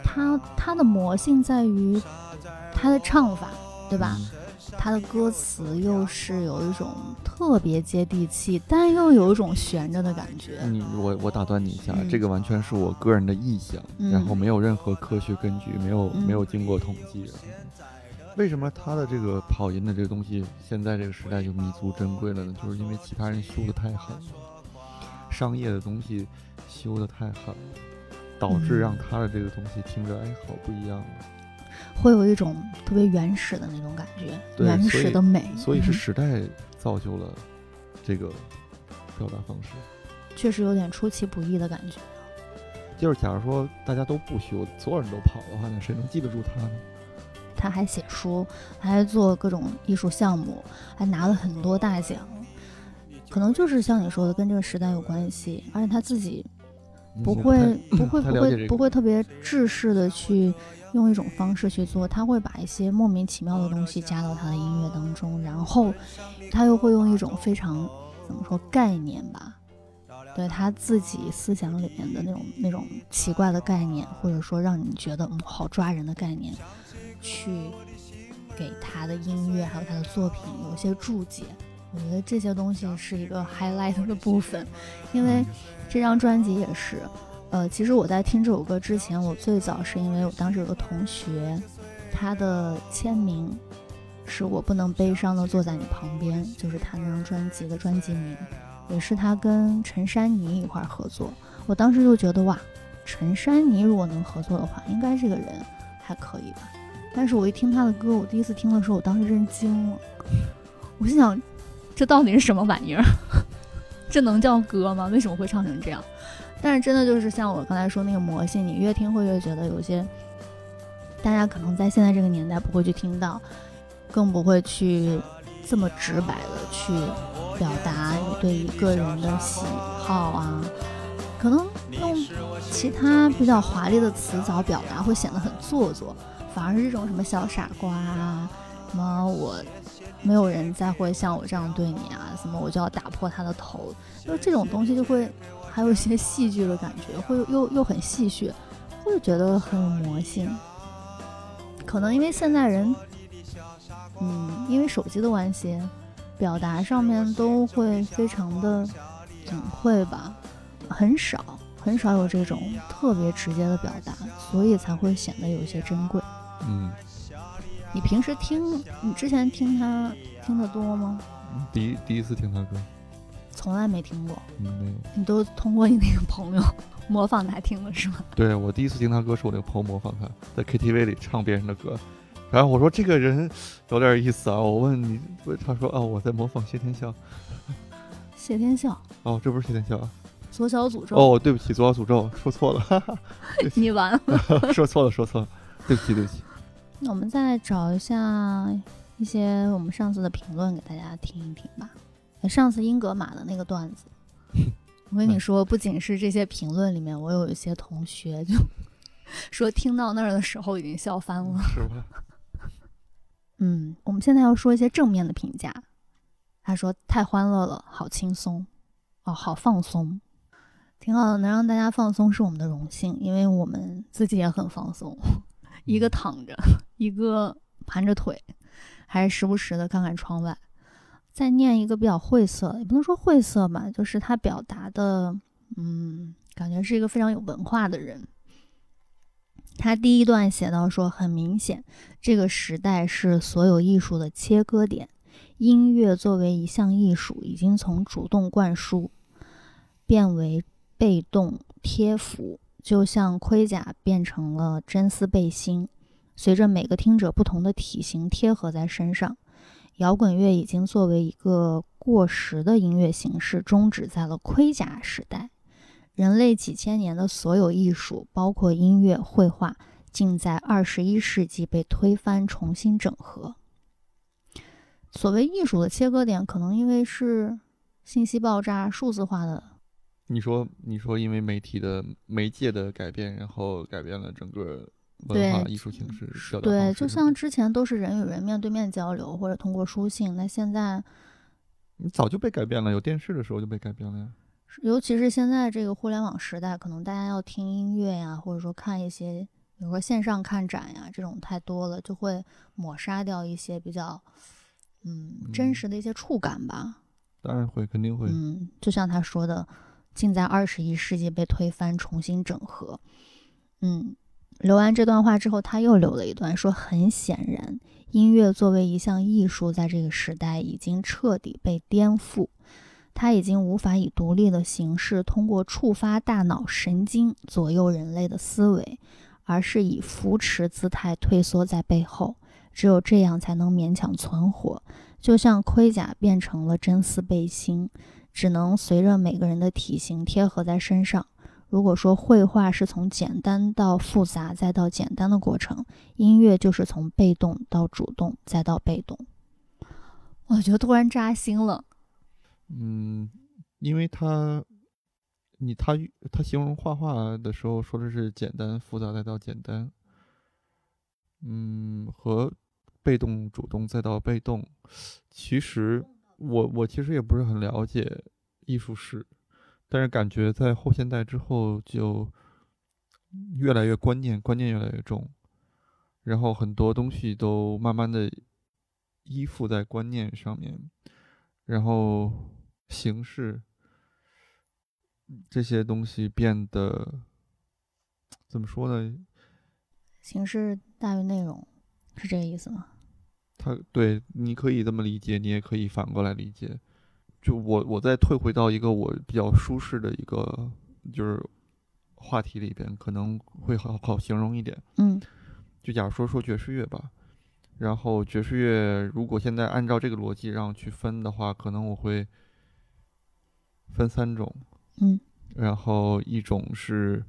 他他的魔性在于他的唱法，对吧？嗯它的歌词又是有一种特别接地气，但又有一种悬着的感觉。你我我打断你一下，嗯这个完全是我个人的臆想，嗯然后没有任何科学根据，没有、嗯没有经过统计。为什么他的这个跑音的这个东西，现在这个时代就弥足珍贵了呢？就是因为其他人修的太狠了，商业的东西修的太狠了，导致嗯让他的这个东西听着哎好不一样。会有一种特别原始的那种感觉，原始的美。所以是嗯时代造就了这个表达方式。确实有点出其不意的感觉。就是假如说大家都不修，所有人都跑的话，那谁能记得住他呢？他还写书，他还做各种艺术项目，还拿了很多大奖。可能就是像你说的，跟这个时代有关系，而且他自己不会不会不会不会特别制式的去用一种方式去做，他会把一些莫名其妙的东西加到他的音乐当中，然后他又会用一种非常怎么说概念吧，对他自己思想里面的那种那种奇怪的概念，或者说让你觉得嗯好抓人的概念，去给他的音乐还有他的作品有一些注解。我觉得这些东西是一个 highlight 的部分，因为这张专辑也是，呃，其实我在听这首歌之前，我最早是因为我当时有个同学，他的签名是我不能悲伤的坐在你旁边，就是他那张专辑的专辑名，也是他跟陈珊妮一块合作。我当时就觉得哇，陈珊妮如果能合作的话，应该这个人还可以吧。但是我一听他的歌，我第一次听的时候，我当时真惊了，我心想，这到底是什么玩意儿？这能叫歌吗？为什么会唱成这样？但是真的就是像我刚才说那个魔性，你越听会越觉得有些大家可能在现在这个年代不会去听到，更不会去这么直白的去表达你对一个人的喜好啊，可能用其他比较华丽的词藻表达会显得很做作，反而是这种什么小傻瓜啊，什么我没有人再会像我这样对你啊，什么我就要打破他的头，就这种东西就会还有一些戏剧的感觉，会又又很戏谑，会觉得很有魔性。可能因为现在人，嗯，因为手机的关系，表达上面都会非常的隐晦吧，很少很少有这种特别直接的表达，所以才会显得有些珍贵。平时听，你之前听他听的多吗？第一第一次听他歌，从来没听过，嗯，没有。你都通过你那个朋友 模仿他听的是吗？对我第一次听他歌是我那个朋友模仿他，在 KTV 里唱别人的歌，然后我说这个人有点意思啊，我问你，他说哦我在模仿谢天笑，谢天笑，哦这不是谢天笑啊，左小诅咒，哦对不起，左小诅咒说错了，你完了。说错了说错了，对不起对不起，那我们再找一下一些我们上次的评论给大家听一听吧。上次英格玛的那个段子，我跟你说，不仅是这些评论里面，我有一些同学就 说听到那儿的时候已经笑翻了。是吧？嗯，我们现在要说一些正面的评价。他说太欢乐了，好轻松，哦，好放松，挺好的，能让大家放松是我们的荣幸，因为我们自己也很放松，一个躺着，一个盘着腿，还是时不时的看看窗外。再念一个比较晦涩，也不能说晦涩吧，就是他表达的，嗯，感觉是一个非常有文化的人。他第一段写到说，很明显，这个时代是所有艺术的切割点。音乐作为一项艺术，已经从主动灌输变为被动贴服，就像盔甲变成了真丝背心，随着每个听者不同的体型贴合在身上。摇滚乐已经作为一个过时的音乐形式，终止在了盔甲时代。人类几千年的所有艺术，包括音乐、绘画，竟在二十一世纪被推翻，重新整合。所谓艺术的切割点，可能因为是信息爆炸、数字化的。你说你说因为媒体的媒介的改变，然后改变了整个文化艺术形式对，就像之前都是人与人面对面交流，或者通过书信，那现在，你早就被改变了，有电视的时候就被改变了呀。尤其是现在这个互联网时代，可能大家要听音乐呀，或者说看一些，比如说线上看展呀，这种太多了，就会抹杀掉一些比较，嗯，真嗯实的一些触感吧。当然会，肯定会。嗯，就像他说的，竟在二十一世纪被推翻，重新整合。嗯，留完这段话之后，他又留了一段，说很显然，音乐作为一项艺术，在这个时代已经彻底被颠覆，它已经无法以独立的形式通过触发大脑神经左右人类的思维，而是以扶持姿态退缩在背后。只有这样才能勉强存活。就像盔甲变成了真丝背心，只能随着每个人的体型贴合在身上。如果说绘画是从简单到复杂再到简单的过程，音乐就是从被动到主动再到被动。我觉得突然扎心了。嗯，因为他，你他他形容画画的时候说的是简单复杂再到简单，嗯，和被动主动再到被动，其实我我其实也不是很了解艺术史，但是感觉在后现代之后就越来越观念，观念越来越重，然后很多东西都慢慢的依附在观念上面，然后形式这些东西变得怎么说呢？形式大于内容，是这个意思吗？他对，你可以这么理解，你也可以反过来理解。就我，我再退回到一个我比较舒适的一个就是话题里边，可能会好好形容一点。嗯就假如说说爵士乐吧，然后爵士乐如果现在按照这个逻辑让我去分的话，可能我会分三种。嗯然后一种是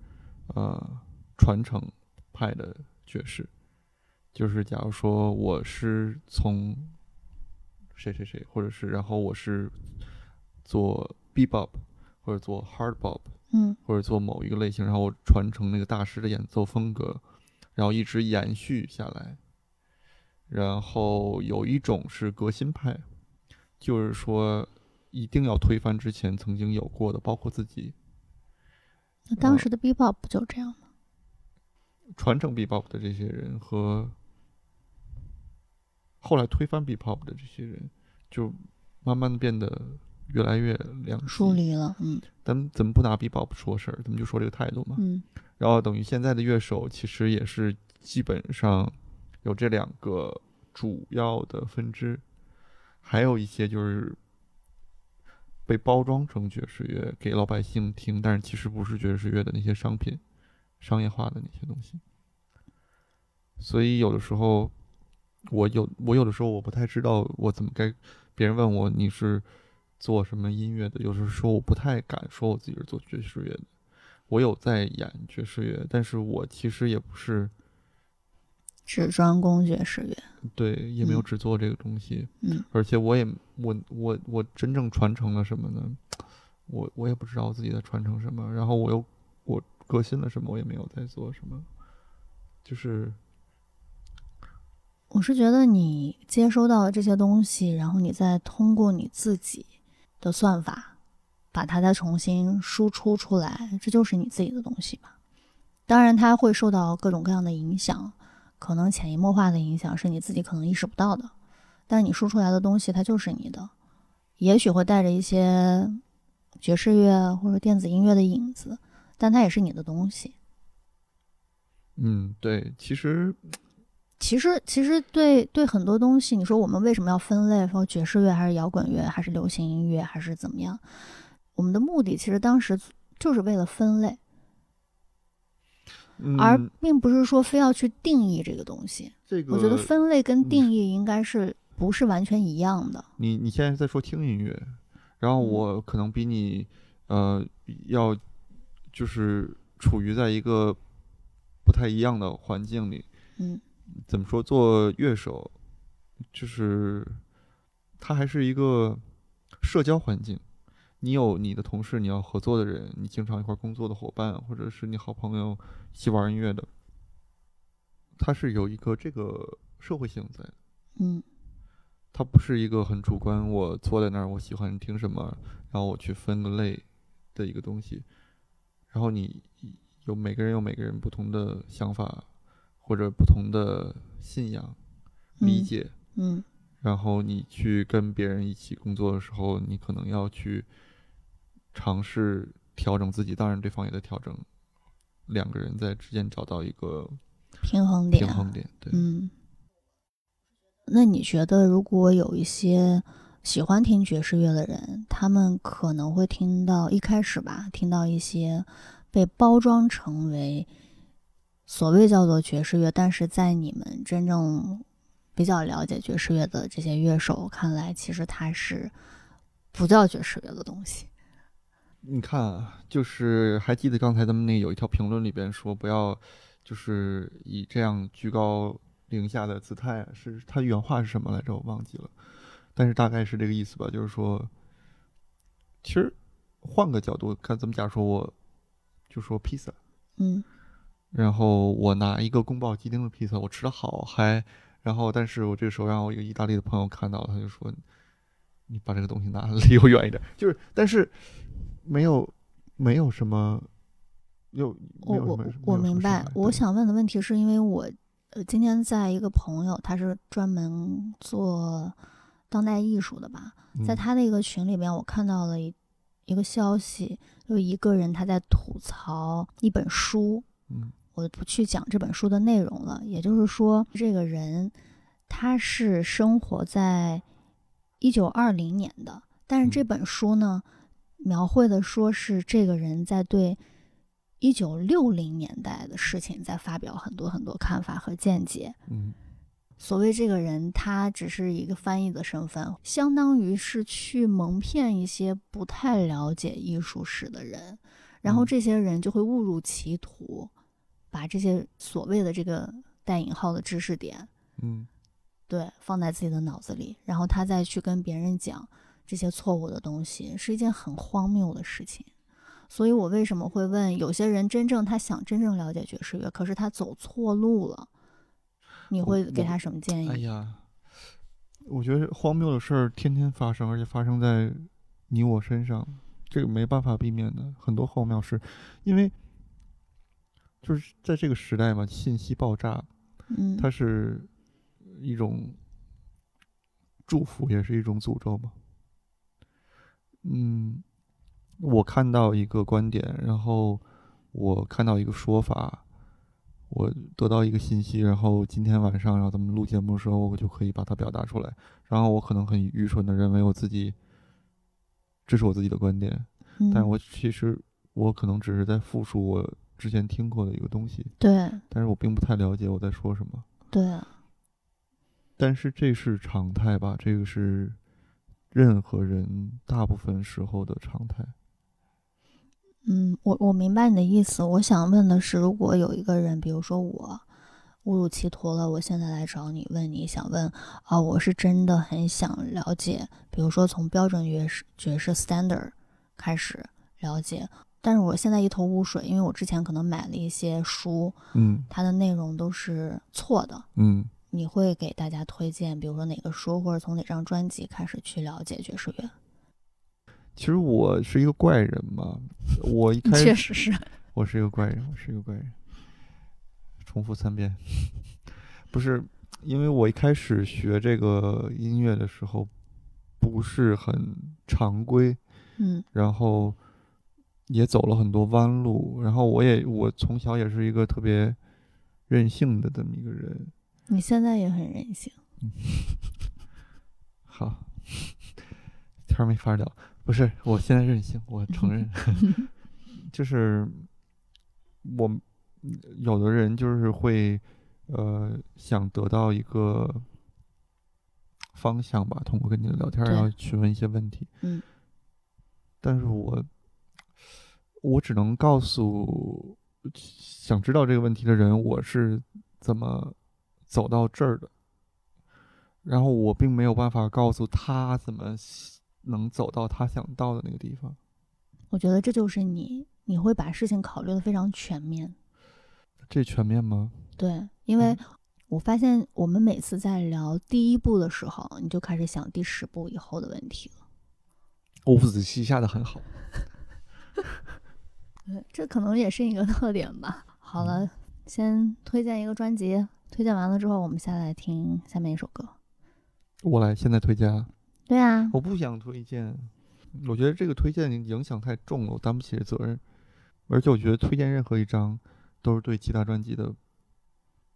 呃传承派的爵士，就是假如说我是从谁谁谁，或者是然后我是做 bebop 或者做 hard bop 嗯或者做某一个类型，然后我传承那个大师的演奏风格，然后一直延续下来。然后有一种是革新派，就是说一定要推翻之前曾经有过的，包括自己那当时的 B-pop 不就这样吗？传承 bebop 的这些人和后来推翻 bebop 的这些人，就慢慢的变得越来越两极疏。离了，嗯咱们怎么不拿 bebop 说事儿？咱们就说这个态度嘛。嗯然后等于现在的乐手其实也是基本上有这两个主要的分支，还有一些就是被包装成爵士乐给老百姓听，但是其实不是爵士乐的那些商品，商业化的那些东西。所以有的时候，我有我有的时候我不太知道我怎么该，别人问我你是做什么音乐的，有时候说我不太敢说我自己是做爵士乐的。我有在演爵士乐，但是我其实也不是只专攻爵士乐，对，也没有嗯只做这个东西，嗯而且我也我我我真正传承了什么呢？我我也不知道自己在传承什么，然后我又我革新了什么，我也没有在做什么，就是我是觉得你接收到了这些东西，然后你再通过你自己的算法，把它再重新输出出来，这就是你自己的东西吧。当然，它会受到各种各样的影响，可能潜移默化的影响是你自己可能意识不到的，但你输出来的东西它就是你的，也许会带着一些爵士乐或者电子音乐的影子，但它也是你的东西。嗯，对，其实其实，其实对对很多东西，你说我们为什么要分类？说爵士乐还是摇滚乐，还是流行音乐，还是怎么样？我们的目的其实当时就是为了分类，嗯，而并不是说非要去定义这个东西。这个我觉得分类跟定义应该是不是完全一样的。你你现在在说听音乐，然后嗯我可能比你呃要就是处于在一个不太一样的环境里。嗯怎么说？做乐手就是它还是一个社交环境。你有你的同事，你要合作的人，你经常一块儿工作的伙伴，或者是你好朋友一起玩音乐的，它是有一个这个社会性在的。嗯它不是一个很主观，我坐在那儿，我喜欢听什么，然后我去分个类的一个东西。然后你有每个人有每个人不同的想法，或者不同的信仰、理嗯解。嗯然后你去跟别人一起工作的时候，你可能要去尝试调整自己，当然对方也在调整，两个人在之间找到一个平衡点。平衡点。对，嗯，那你觉得，如果有一些喜欢听爵士乐的人，他们可能会听到一开始吧，听到一些被包装成为所谓叫做爵士乐，但是在你们真正比较了解爵士乐的这些乐手看来，其实它是不叫爵士乐的东西。你看啊，就是还记得刚才咱们那有一条评论里边说不要，就是以这样居高临下的姿态，是他原话是什么来着？我忘记了，但是大概是这个意思吧，就是说，其实换个角度看，咱们假如说我就说披萨，嗯然后我拿一个宫保鸡丁的披萨，我吃的好嗨，然后但是我这个时候让我一个意大利的朋友看到，他就说，你把这个东西拿离我远一点，就是但是没有没有什么，又我我我明白我想问的问题是因为我呃今天在一个朋友，他是专门做当代艺术的吧，在嗯。他的一个群里边，我看到了一一个消息，有一个人他在吐槽一本书，嗯我不去讲这本书的内容了。也就是说，这个人他是生活在一九二零年的，但是这嗯本书呢，描绘的说是这个人在对一九六零年代的事情在发表很多很多看法和见解。嗯所谓这个人，他只是一个翻译的身份，相当于是去蒙骗一些不太了解艺术史的人，然后嗯这些人就会误入歧途，把这些所谓的这个带引号的知识点，嗯对，放在自己的脑子里，然后他再去跟别人讲这些错误的东西，是一件很荒谬的事情。所以我为什么会问，有些人真正他想真正了解爵士乐，可是他走错路了，你会给他什么建议？哎呀，我觉得荒谬的事儿天天发生，而且发生在你我身上，这个没办法避免的。很多荒谬事，因为就是在这个时代嘛，信息爆炸，嗯，它是一种祝福，也是一种诅咒嘛。嗯，我看到一个观点，然后我看到一个说法，我得到一个信息，然后今天晚上然后咱们录节目的时候，我就可以把它表达出来。然后我可能很愚蠢的认为我自己，这是我自己的观点，但嗯我其实我可能只是在复述我之前听过的一个东西，对但是我并不太了解我在说什么。对，但是这是常态吧？这个是任何人大部分时候的常态。嗯，我我明白你的意思。我想问的是，如果有一个人，比如说我误入歧途了，我现在来找你，问你想问啊，我是真的很想了解，比如说从标准爵士爵士 standard 开始了解，但是我现在一头雾水，因为我之前可能买了一些书，嗯它的内容都是错的。嗯，你会给大家推荐，比如说哪个书或者从哪张专辑开始去了解爵士乐？其实我是一个怪人嘛，我一开 始确实是，我是一个怪人，我是一个怪人。重复三遍，不是因为我一开始学这个音乐的时候不是很常规，嗯然后也走了很多弯路，然后我也我从小也是一个特别任性的这么一个人。你现在也很任性。好，天儿没法聊，不是，我现在任性，我承认，就是我嗯有的人就是会呃想得到一个方向吧，通过跟你的聊天然后询问一些问题，嗯，但是我我只能告诉想知道这个问题的人，我是怎么走到这儿的。然后我并没有办法告诉他怎么能走到他想到的那个地方。我觉得这就是你，你会把事情考虑的非常全面。这全面吗？对，因为嗯我发现我们每次在聊第一步的时候，你就开始想第十步以后的问题了。五子棋下的很好。对，这可能也是一个 特点吧。好了，先推荐一个专辑，推荐完了之后，我们下来听下面一首歌。我来现在推荐啊，对啊，我不想推荐，我觉得这个推荐影响太重了，我担不起这责任。而且我觉得推荐任何一张都是对其他专辑的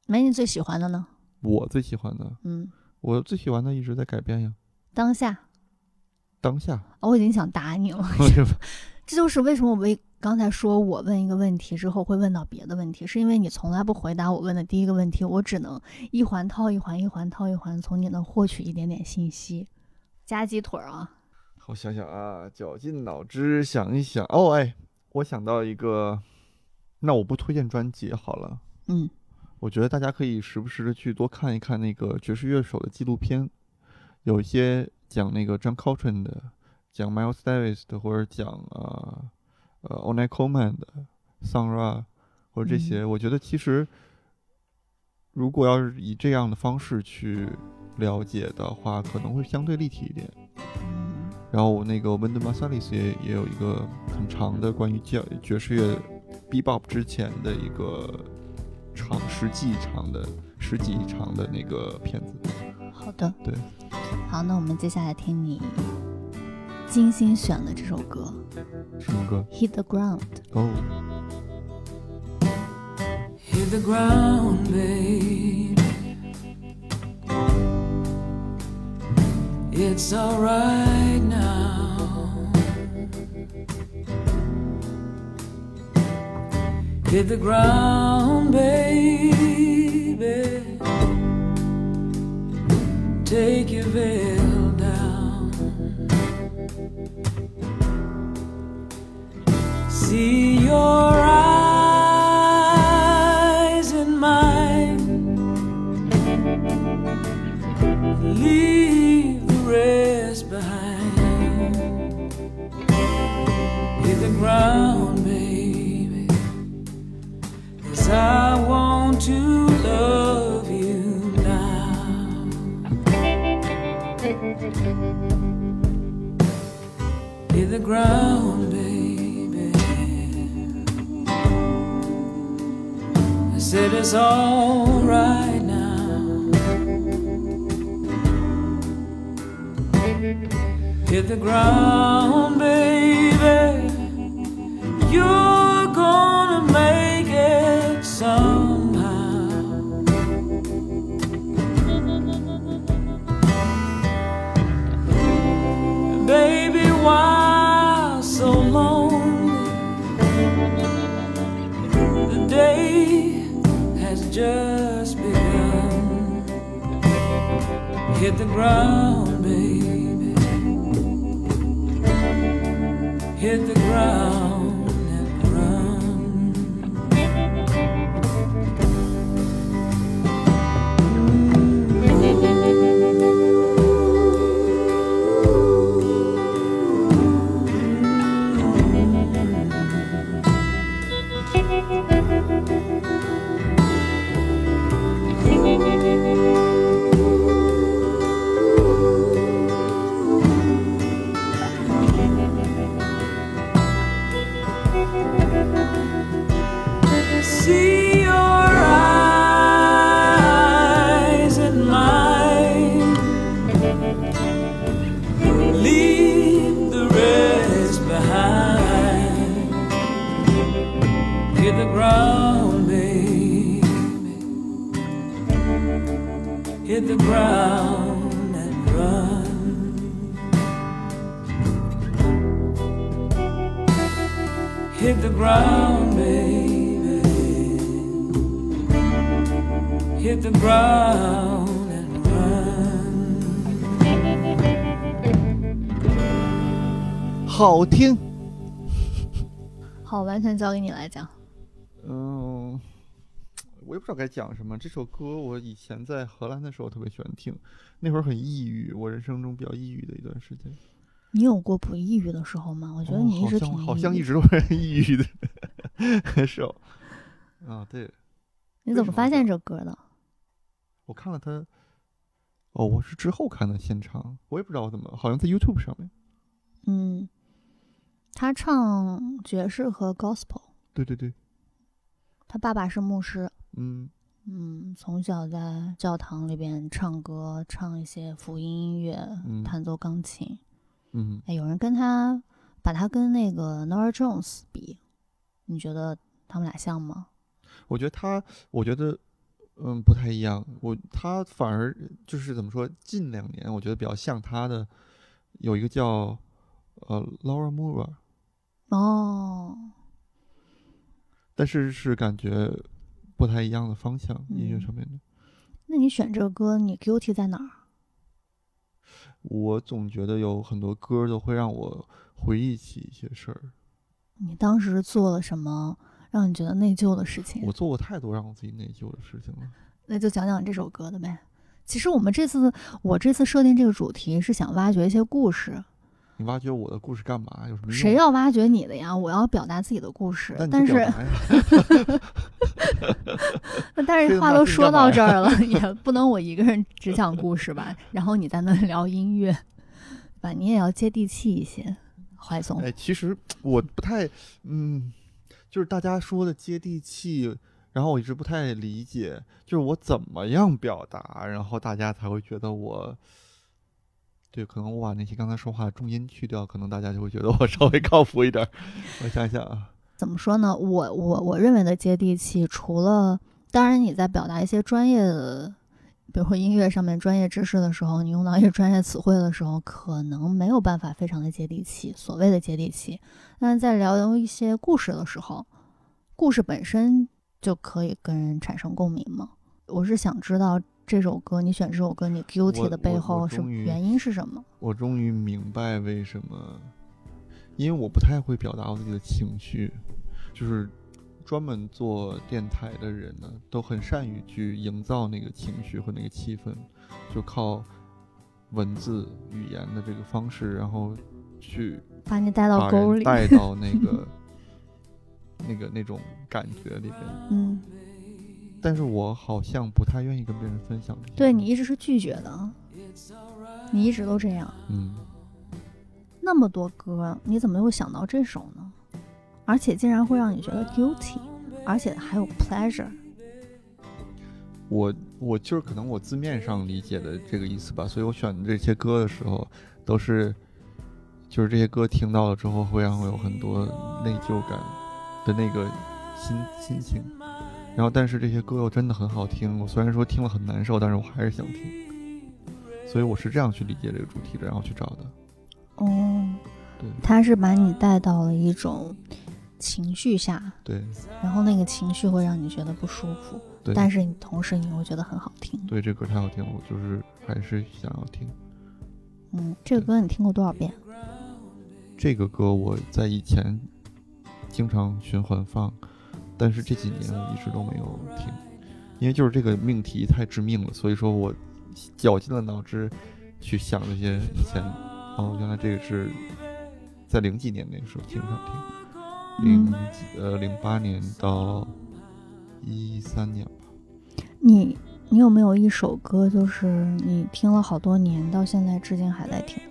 没你最喜欢的呢？我最喜欢的，嗯，我最喜欢的一直在改变呀。当下，当下，哦我已经想打你了。这就是为什么我为刚才说我问一个问题之后会问到别的问题，是因为你从来不回答我问的第一个问题，我只能一环套一环，一环套一环，从你那获取一点点信息。夹鸡腿儿啊，我想想啊，绞尽脑汁想一想。哦，哎，我想到一个，那我不推荐专辑好了。嗯，我觉得大家可以时不时的去多看一看那个爵士乐手的纪录片，有一些讲那个 John Coltrane 的，讲 Miles Davis 的，或者讲啊呃 o n e Coleman 的 Sun Ra 或者这些，我觉得其实如果要是以这样的方式去了解的话，可能会相对立体一点。嗯然后我那个 Wendell Marsalis 也也有一个很长的关于爵爵士乐 bebop 之前的一个长十几长的十几长的那个片子。好的，对，好，那我们接下来听你精心选的这首歌什么歌？ 《Hit the Ground》。哦， Hit the ground, babe. It's alright now. Hit the ground, baby. Take your veil See your eyes in mine. Leave the rest behind. Hit the ground, baby. As I want to love you now. Hit the ground, baby. Said it's alright now. Hit the ground, baby. You're Hit the ground, Hit the ground and run. Hit the ground, baby. Hit the ground and run. 好听。好，完全交给你来讲。不知道该讲什么。这首歌我以前在荷兰的时候特别喜欢听，那会儿很抑郁，我人生中比较抑郁的一段时间。你有过不抑郁的时候吗？我觉得哦你一直挺好像一直都是抑郁的，是哦。啊，对，你怎么发现这歌的？我看了他，哦，我是之后看的现场，我也不知道怎么，好像在 YouTube 上面。嗯，他唱爵士和 gospel，对对对，他爸爸是牧师。嗯，嗯，从小在教堂里边唱歌，唱一些福音音乐，嗯弹奏钢琴。嗯，哎，有人跟他把他跟那个 Nora Jones 比，你觉得他们俩像吗？我觉得他，我觉得，嗯，不太一样。我他反而就是怎么说，近两年我觉得比较像他的，有一个叫呃 Laura Moore，哦，但是是感觉不太一样的方向，音乐嗯上面的。那你选这个歌，你 guilty 在哪儿？我总觉得有很多歌都会让我回忆起一些事儿。你当时做了什么让你觉得内疚的事情？我做过太多让我自己内疚的事情了。那就讲讲这首歌的呗。其实我们这次，我这次设定这个主题是想挖掘一些故事。你挖掘我的故事干嘛？有什么用？谁要挖掘你的呀？我要表达自己的故事 但是但是话都说到这儿了，也不能我一个人只讲故事吧？然后你在那聊音乐，吧？你也要接地气一些，怀总。哎，其实我不太，嗯，就是大家说的接地气，然后我一直不太理解，就是我怎么样表达，然后大家才会觉得我，对，可能我把那些刚才说话的重音去掉，可能大家就会觉得我稍微靠谱一点儿。我想想啊，怎么说呢？我我我认为的接地气，除了当然你在表达一些专业的，比如说音乐上面专业知识的时候，你用到一些专业词汇的时候，可能没有办法非常的接地气，所谓的接地气。但是在聊一些故事的时候，故事本身就可以跟人产生共鸣嘛。我是想知道这首歌，你选这首歌，你 guilty 的背后是原因是什么？我终于明白为什么，因为我不太会表达我自己的情绪，就是专门做电台的人呢，都很善于去营造那个情绪和那个气氛，就靠文字语言的这个方式，然后去把你带到沟里，带到那个 那个那种感觉里边。嗯，但是我好像不太愿意跟别人分享。对你一直是拒绝的，你一直都这样。嗯，那么多歌，你怎么又想到这首呢？而且竟然会让你觉得 guilty，而且还有 pleasure。我我就是可能我字面上理解的这个意思吧，所以我选这些歌的时候，都是就是这些歌听到了之后，会让我有很多内疚感的那个心心情。然后，但是这些歌又真的很好听，我虽然说听了很难受，但是我还是想听。所以我是这样去理解这个主题的，然后去找的。哦，对他是把你带到了一种情绪下，对然后那个情绪会让你觉得不舒服，对，但是你同时你又觉得很好听。对这歌太好听了，我就是还是想要听。嗯，这个歌你听过多少遍？这个歌我在以前经常循环放，但是这几年我一直都没有听，因为就是这个命题太致命了，所以说我绞尽了脑汁去想这些以前哦，原来这个是在零几年那个时候经常听，零嗯几呃零八年到一三年吧，你你有没有一首歌，就是你听了好多年，到现在至今还在听？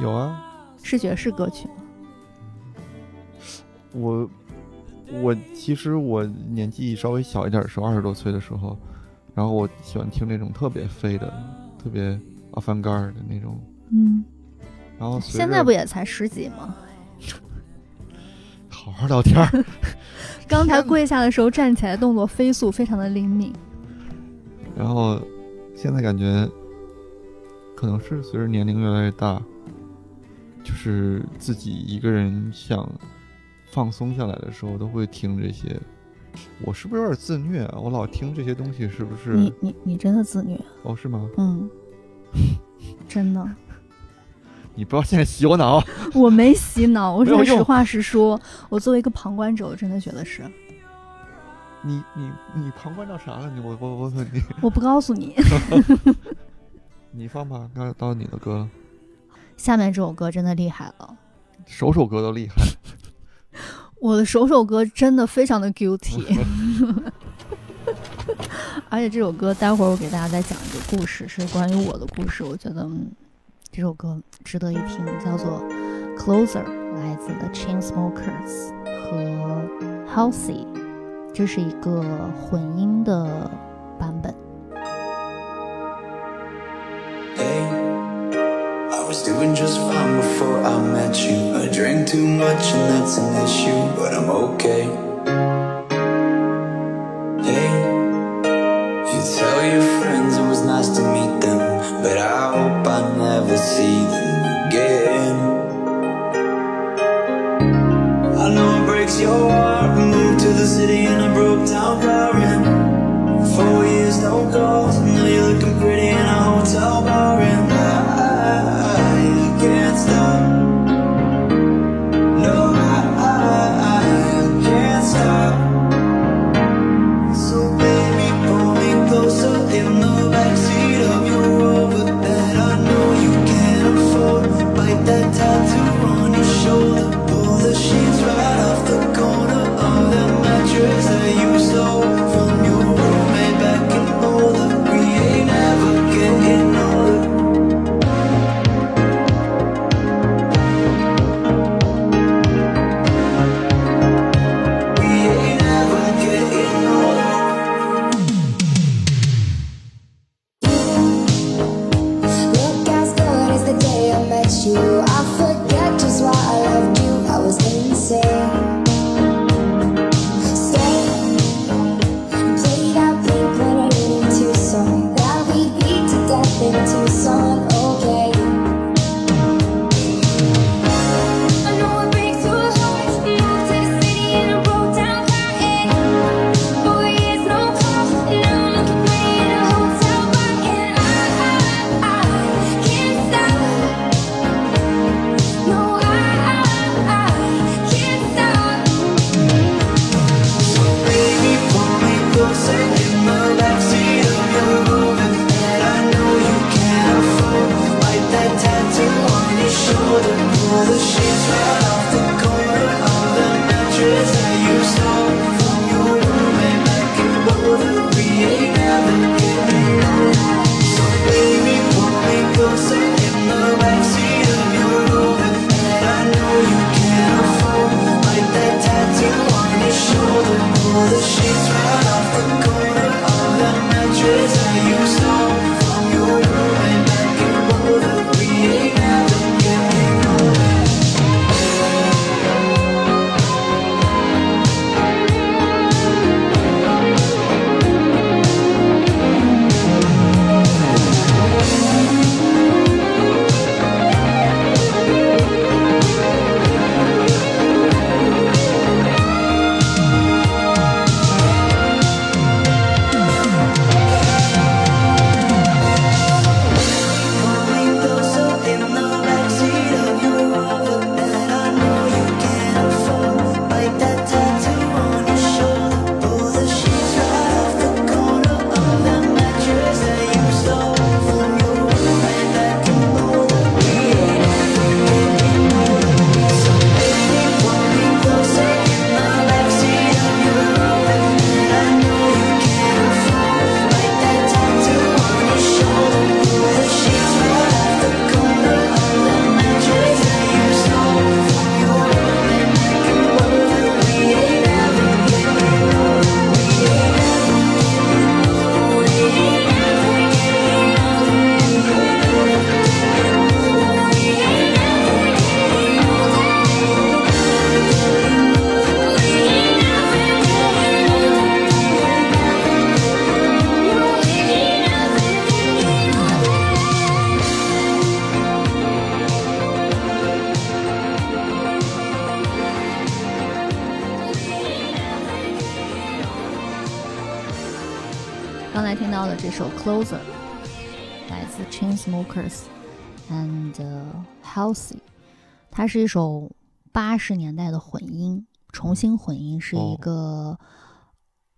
有啊，是爵士歌曲吗？我我其实我年纪稍微小一点的时候，二十多岁的时候，然后我喜欢听那种特别飞的、特别 avant garde 的那种，嗯，然后现在不也才十几吗？好好聊天儿，刚才跪下的时候站起来，动作飞速，非常的灵敏。然后现在感觉可能是随着年龄越来越大，就是自己一个人想放松下来的时候，都会听这些。我是不是有点自虐啊？我老听这些东西，是不是？你你你真的自虐，哦，是吗？嗯，真的，你不要现在洗我脑。我没洗脑，我是实话实说。我作为一个旁观者，我真的觉得是，你你你旁观到啥了？你我我我问你，我不告诉你。你放吧，该到你的歌了，下面这首歌真的厉害了，首首歌都厉害。我的首首歌真的非常的 guilty，而且这首歌待会儿我给大家再讲一个故事，是关于我的故事。我觉得嗯，这首歌值得一听，叫做《Closer》，来自 The Chainsmokers 和 Halsey，这是一个混音的版本。Hey, I was doing just fine before I met you. I drank too much and that's an issue, but I'm okay. 是一首八十年代的混音，重新混音，是一哦个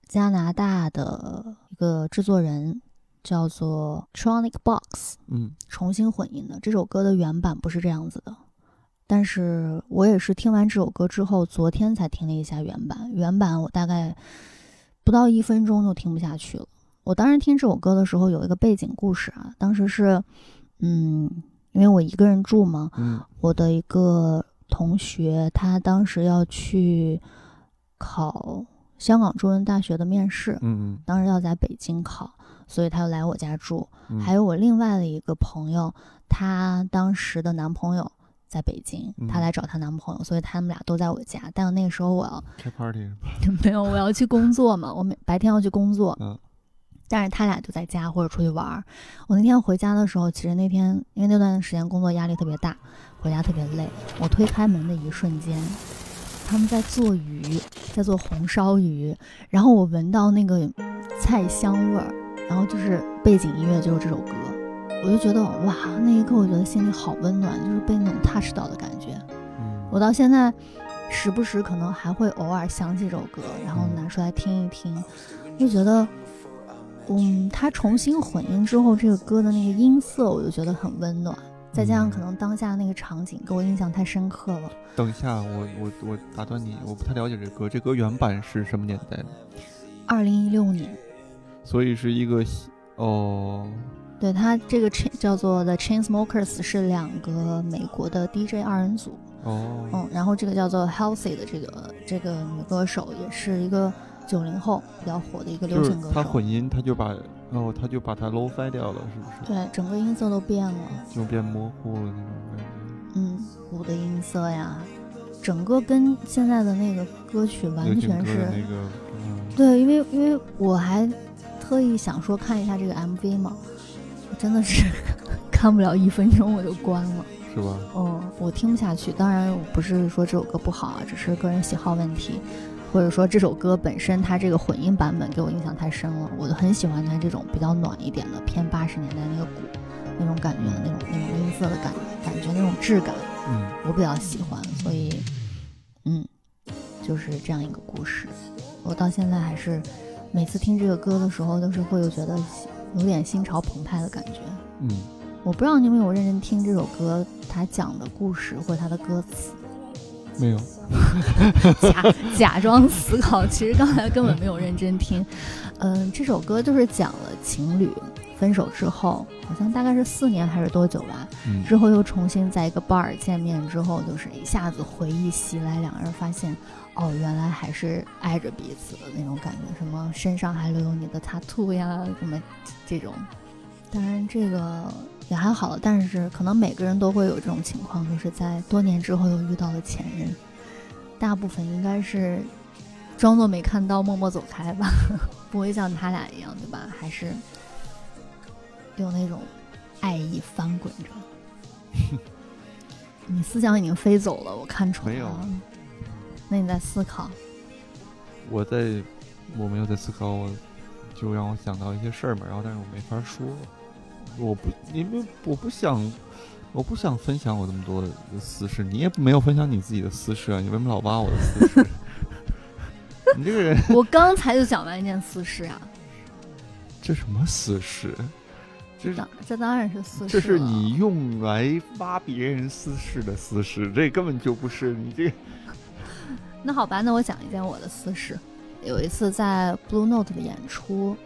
加拿大的一个制作人叫做 Tronic Box 嗯重新混音的。这首歌的原版不是这样子的，但是我也是听完这首歌之后，昨天才听了一下原版。原版我大概不到一分钟就听不下去了。我当时听这首歌的时候有一个背景故事啊，当时是，嗯，因为我一个人住嘛，嗯我的一个同学他当时要去考香港中文大学的面试，嗯当时要在北京考，所以他就来我家住。嗯，还有我另外的一个朋友，她当时的男朋友在北京，她嗯来找她男朋友，所以他们俩都在我家。但那个时候我要开 party？没有，我要去工作嘛，我每白天要去工作，嗯但是他俩就在家或者出去玩儿。我那天回家的时候，其实那天因为那段时间工作压力特别大，回家特别累。我推开门的一瞬间，他们在做鱼，在做红烧鱼，然后我闻到那个菜香味儿，然后就是背景音乐就是这首歌，我就觉得哇，那一刻我觉得心里好温暖，就是被那种 touch 到的感觉。嗯，我到现在时不时可能还会偶尔想起这首歌，然后拿出来听一听，就觉得，嗯，他重新混音之后，这个歌的那个音色，我就觉得很温暖。再加上可能当下那个场景给我印象太深刻了。等一下，我我我打断你，我不太了解这歌，这歌原版是什么年代的？二零一六年，所以是一个西哦，对它这个 chain 叫做 The Chainsmokers 是两个美国的 DJ 二人组，哦，嗯，然后这个叫做 Healthy 的这个这个女歌手也是一个九零后比较火的一个流行歌手。他混音，他就把哦，他就把它 low 翻掉了，是不是？对，整个音色都变了，就变模糊了那种感觉。嗯，鼓的音色呀，整个跟现在的那个歌曲完全是个，嗯，对，因为因为我还特意想说看一下这个 MV 嘛，真的是 看不了一分钟我就关了。是吧？嗯，我听不下去。当然，我不是说这首歌不好啊，只是个人喜好问题，或者说这首歌本身它这个混音版本给我印象太深了。我很喜欢它这种比较暖一点的偏八十年代那个鼓那种感觉的那种那种音色的感感觉那种质感，嗯，我比较喜欢。所以，嗯，就是这样一个故事。我到现在还是每次听这个歌的时候，都是会有觉得有点心潮澎湃的感觉。嗯，我不知道你有没有认真听这首歌，它讲的故事或者它的歌词，没有，假假装思考，其实刚才根本没有认真听。嗯、这首歌就是讲了情侣分手之后，好像大概是四年还是多久吧，嗯之后又重新在一个 bar 见面之后，就是一下子回忆袭来，两个人发现，哦，原来还是爱着彼此的那种感觉，什么身上还留有你的 tattoo 呀，什么这种。当然这个也还好，但是可能每个人都会有这种情况，就是在多年之后又遇到了前任，大部分应该是装作没看到，默默走开吧，不会像他俩一样，对吧？还是有那种爱意翻滚着。你思想已经飞走了，我看出来没有了。那你在思考？我在我没有在思考，我就让我想到一些事儿嘛，然后但是我没法说，我不因为我不想，我不想分享我这么多的私事，你也没有分享你自己的私事啊，你为什么老挖我的私事？你这个人，我刚才就讲完一件私事啊，这什么私事？这当这当然是私事这是你用来挖别人私事的私事，这根本就不是你这。那好吧，那我讲一件我的私事。有一次在 Blue Note 的演出，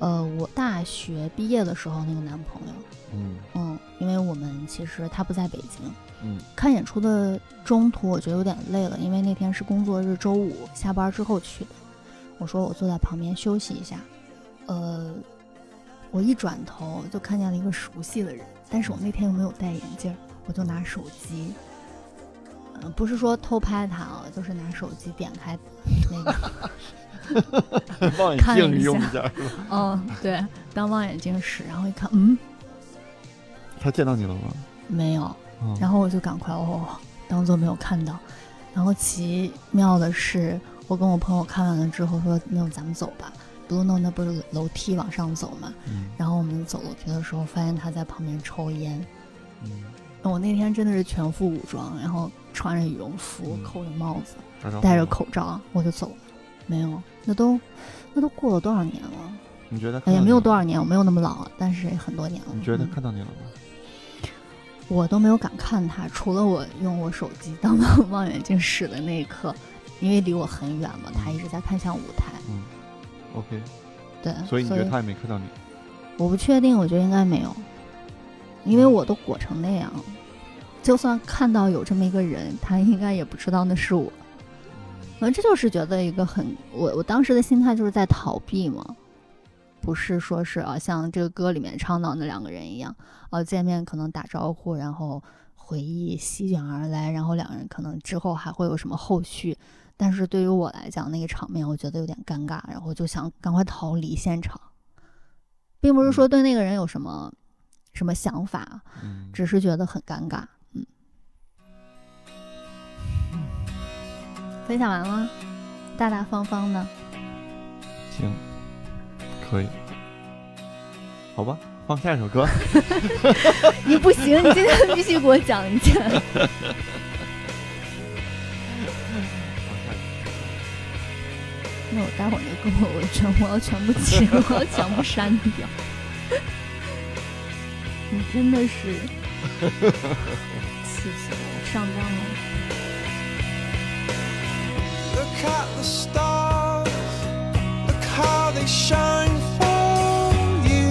呃，我大学毕业的时候那个男朋友，嗯。嗯，因为我们其实他不在北京，嗯。看演出的中途我觉得有点累了，因为那天是工作日，周五下班之后去的。我说我坐在旁边休息一下，呃，我一转头就看见了一个熟悉的人，但是我那天又没有戴眼镜，我就拿手机，呃，不是说偷拍他啊，就是拿手机点开那个，望看远镜用一下是吧？嗯，对，当望远镜使，然后一看，嗯，他见到你了吗？没有，嗯然后我就赶快哦，当做没有看到。然后奇妙的是，我跟我朋友看完了之后说：“那咱们走吧。”Blue Note 那不是楼梯往上走嘛？嗯然后我们走楼梯的时候，发现他在旁边抽烟。嗯，我那天真的是全副武装，然后穿着羽绒服，嗯扣着帽子，戴着，口罩，我就走了。没有，那都那都过了多少年了？你觉得他哎呀，没有多少年，我没有那么老，但是很多年了。你觉得嗯他看到你了吗？我都没有敢看他，除了我用我手机当 望远镜使的那一刻，因为离我很远嘛，他一直在看向舞台。嗯，OK，对，所以你觉得他也没看到你？我不确定，我觉得应该没有，因为我都裹成那样，就算看到有这么一个人，他应该也不知道那是我。反正这就是觉得一个很，我我当时的心态就是在逃避嘛，不是说是啊像这个歌里面唱到那两个人一样，啊见面可能打招呼，然后回忆席卷而来，然后两个人可能之后还会有什么后续。但是对于我来讲，那个场面我觉得有点尴尬，然后就想赶快逃离现场，并不是说对那个人有什么什么想法，嗯，只是觉得很尴尬。分享完了，大大方方的。行，可以，好吧，放下一首歌。你不行，你今天必须给我讲一下 那我待会儿那歌我全我要全部切，我要全部删掉。你真的是 气死我了，上当了。Look at the stars, look how they shine for you.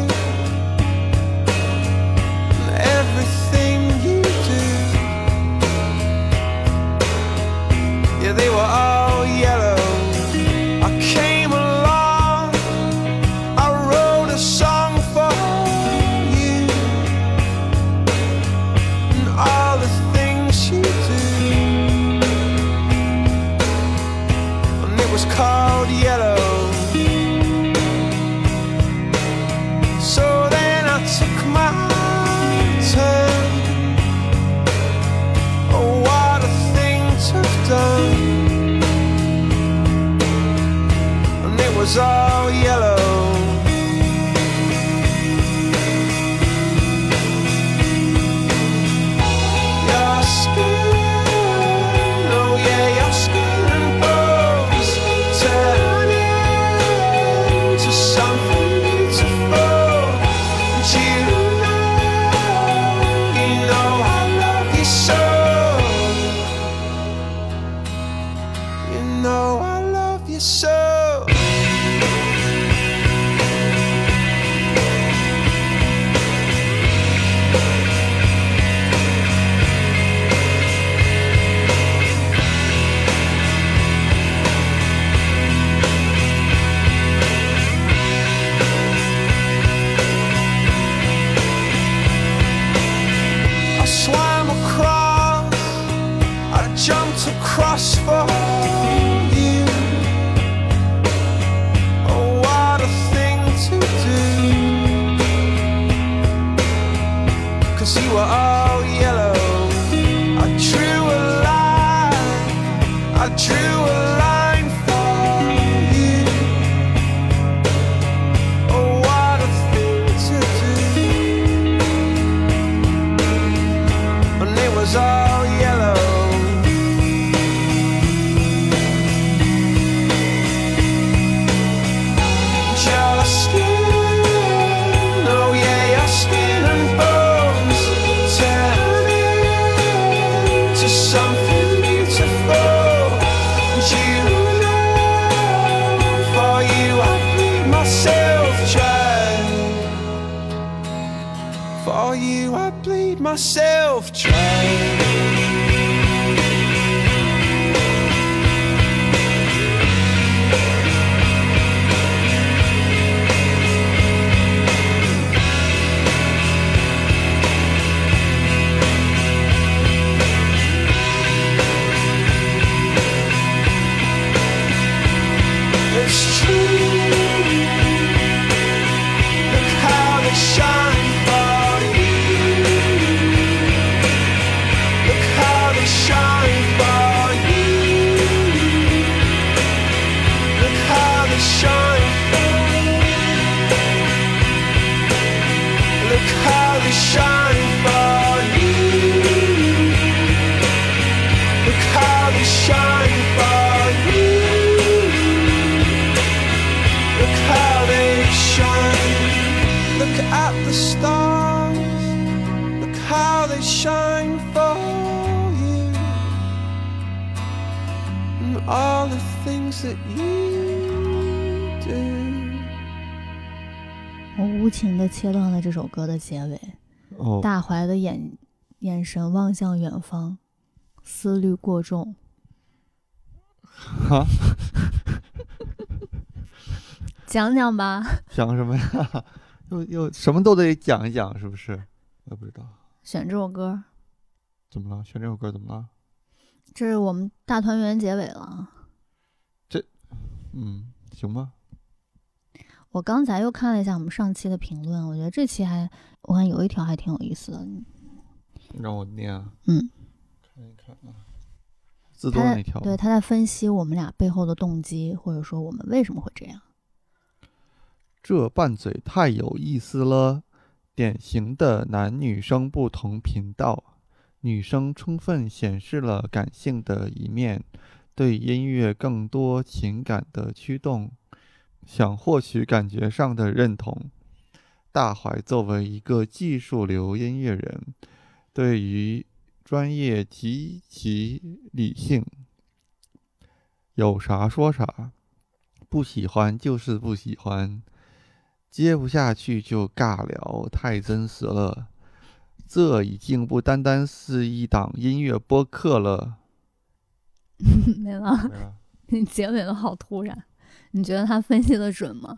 And everything you do, yeah, they were all 歌的结尾，哦，大怀的眼眼神望向远方，思虑过重。哈，讲讲吧，讲什么呀？又又什么都得讲一讲，是不是？我也不知道选这首歌，怎么了，选这首歌怎么了？这是我们大团圆结尾了。这嗯，行吧。我刚才又看了一下我们上期的评论，我觉得这期还，我看有一条还挺有意思的。让我念啊。嗯，看一看啊。字多他在的那条。对他在分析我们俩背后的动机，或者说我们为什么会这样。这拌嘴太有意思了，典型的男女生不同频道，女生充分显示了感性的一面，对音乐更多情感的驱动，想获取感觉上的认同。大怀作为一个技术流音乐人，对于专业极其理性，有啥说啥，不喜欢就是不喜欢。接不下去就尬聊，太真实了。这已经不单单是一档音乐播客了。没了，你结尾的好突然。你觉得他分析的准吗？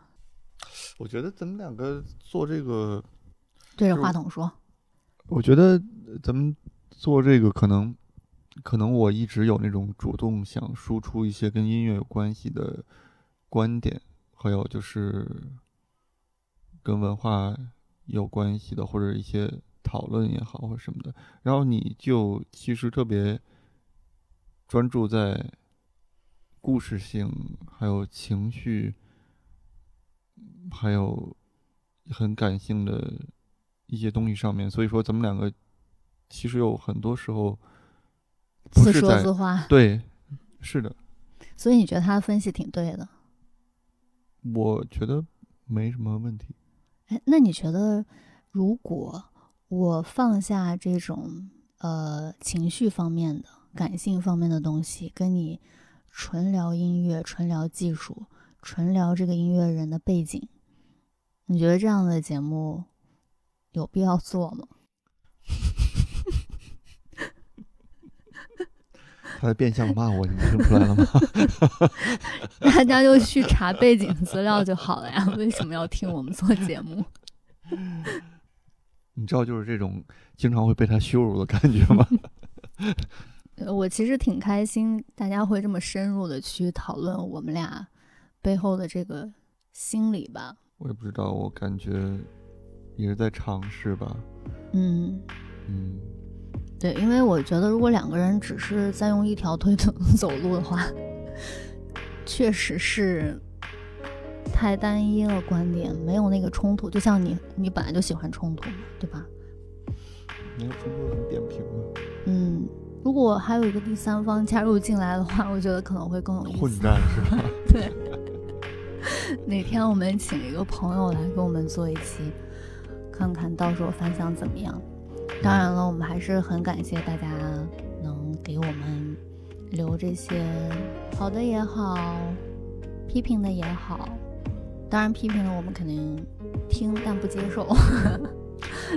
我觉得咱们两个做这个，对着话筒说。我觉得咱们做这个可能，可能我一直有那种主动想输出一些跟音乐有关系的观点，还有就是跟文化有关系的，或者一些讨论也好，或者什么的。然后你就其实特别专注在故事性，还有情绪，还有很感性的一些东西上面。所以说，咱们两个其实有很多时候不自说自话，对，是的，所以你觉得他的分析挺对的。我觉得没什么问题。哎，那你觉得，如果我放下这种呃情绪方面的、感性方面的东西，跟你纯聊音乐、纯聊技术、纯聊这个音乐人的背景，你觉得这样的节目有必要做吗？他在变相骂我，你听出来了吗？大家就去查背景资料就好了呀，为什么要听我们做节目？你知道，就是这种经常会被他羞辱的感觉吗？呃我其实挺开心，大家会这么深入的去讨论我们俩背后的这个心理吧。我也不知道，我感觉也是在尝试吧。嗯，嗯，对，因为我觉得如果两个人只是在用一条腿 走走路的话，确实是太单一了观点，没有那个冲突。就像你，你本来就喜欢冲突嘛，对吧？没有冲突很扁平如果还有一个第三方加入进来的话，我觉得可能会更有意混思。战是吧？对，哪天我们请一个朋友来跟我们做一期，看看到时候反响怎么样。当然了，我们还是很感谢大家能给我们留这些好的也好，批评的也好。当然，批评的我们肯定听但不接受。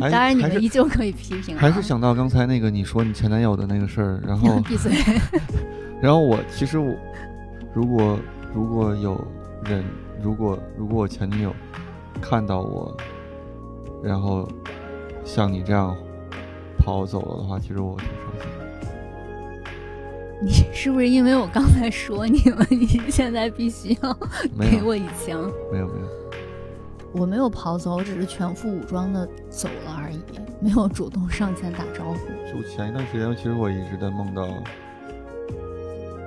还当然你们依旧可以批评、啊，还是想到刚才那个你说你前男友的那个事儿，然后 闭嘴。然后我其实我如果如果有人如果如果我前女友看到我，然后像你这样跑走了的话，其实我挺伤心的。你是不是因为我刚才说你了，你现在必须要给我一枪？没有没有，我没有跑走，我只是全副武装的走了而已，没有主动上前打招呼。就前一段时间，其实我一直在梦到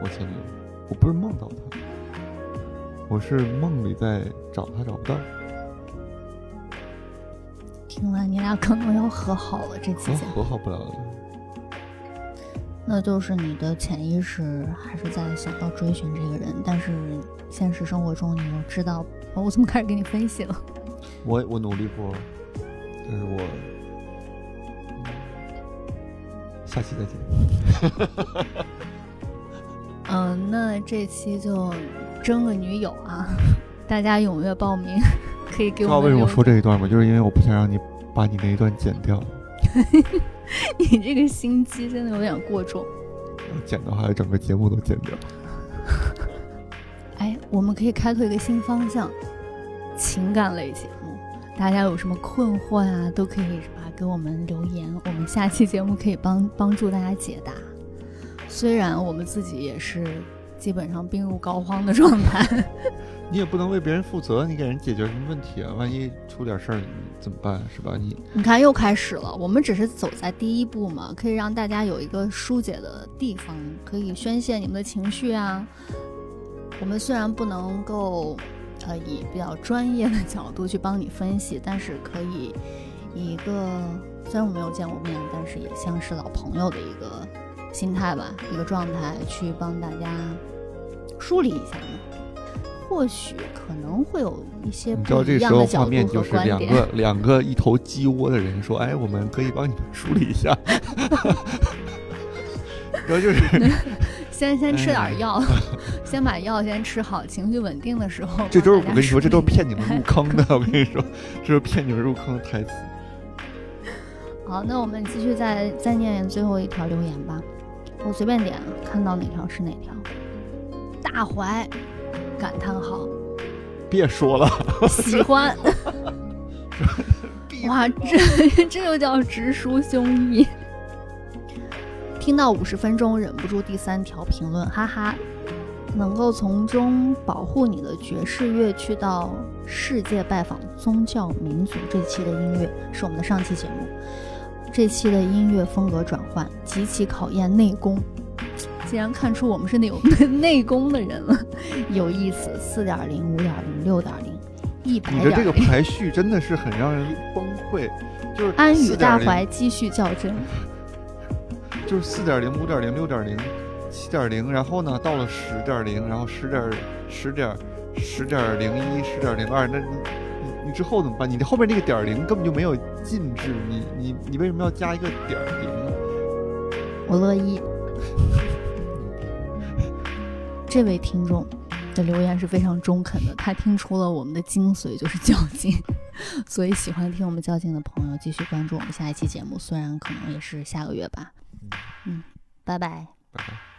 我前女友，我不是梦到她，我是梦里在找她找不到。听完你俩可能要和好了，这期我节目，和好不了了。那就是你的潜意识还是在想要追寻这个人，但是现实生活中你又知道，哦、我怎么开始给你分析了？我我努力过，但是我、嗯下期再见。嗯、那这期就争个女友啊，大家踊跃报名，可以给我知道为什么我说这一段吗？就是因为我不想让你把你那一段剪掉，你这个心机真的有点过重。要剪的话，整个节目都剪掉。哎，我们可以开拓一个新方向，情感类节目。大家有什么困惑啊，都可以是吧给我们留言，我们下期节目可以帮帮助大家解答。虽然我们自己也是基本上病入膏肓的状态，你也不能为别人负责，你给人解决什么问题啊？万一出点事儿，怎么办？是吧？你你看又开始了。我们只是走在第一步嘛，可以让大家有一个疏解的地方，可以宣泄你们的情绪啊。我们虽然不能够，呃，以比较专业的角度去帮你分析，但是可以以一个虽然我没有见过面，但是也像是老朋友的一个心态吧，一个状态去帮大家梳理一下嘛。或许可能会有一些你知道不一这时候样的角度画面就。是两个两个一头鸡窝的人说：“哎，我们可以帮你们梳理一下。”然后就是先先吃哎点药，先把药先吃好，情绪稳定的时候，这都是我跟你说，这都是骗你们入 坑的。我跟你说，这是骗你们入坑的台词。好，那我们继续再再念最后一条留言吧。我随便点，看到哪条是哪条。大怀感叹号，别说了，喜欢。哇，这 这就叫直抒胸臆。听到五十分钟，忍不住第三条评论，哈哈。能够从中保护你的爵士乐，去到世界拜访宗教民族。这期的音乐是我们的上期节目，这期的音乐风格转换极其考验内功。竟然看出我们是那种 内功的人了，有意思。四点零、五点零、六点零、一百你的这个。排序真的是很让人崩溃。就是安与大4.0怀继续较真，就是四点零、五点零、六点零、七点零，然后呢，到了十点零，然后十点、十点、十点零一、十点零二，那你你你之后怎么办？你的后面那个点零根本就没有禁制，你你你为什么要加一个点零呢？我乐意。这位听众的留言是非常中肯的，他听出了我们的精髓就是较劲，所以喜欢听我们较劲的朋友继续关注我们下一期节目，虽然可能也是下个月吧。嗯，拜拜。拜拜。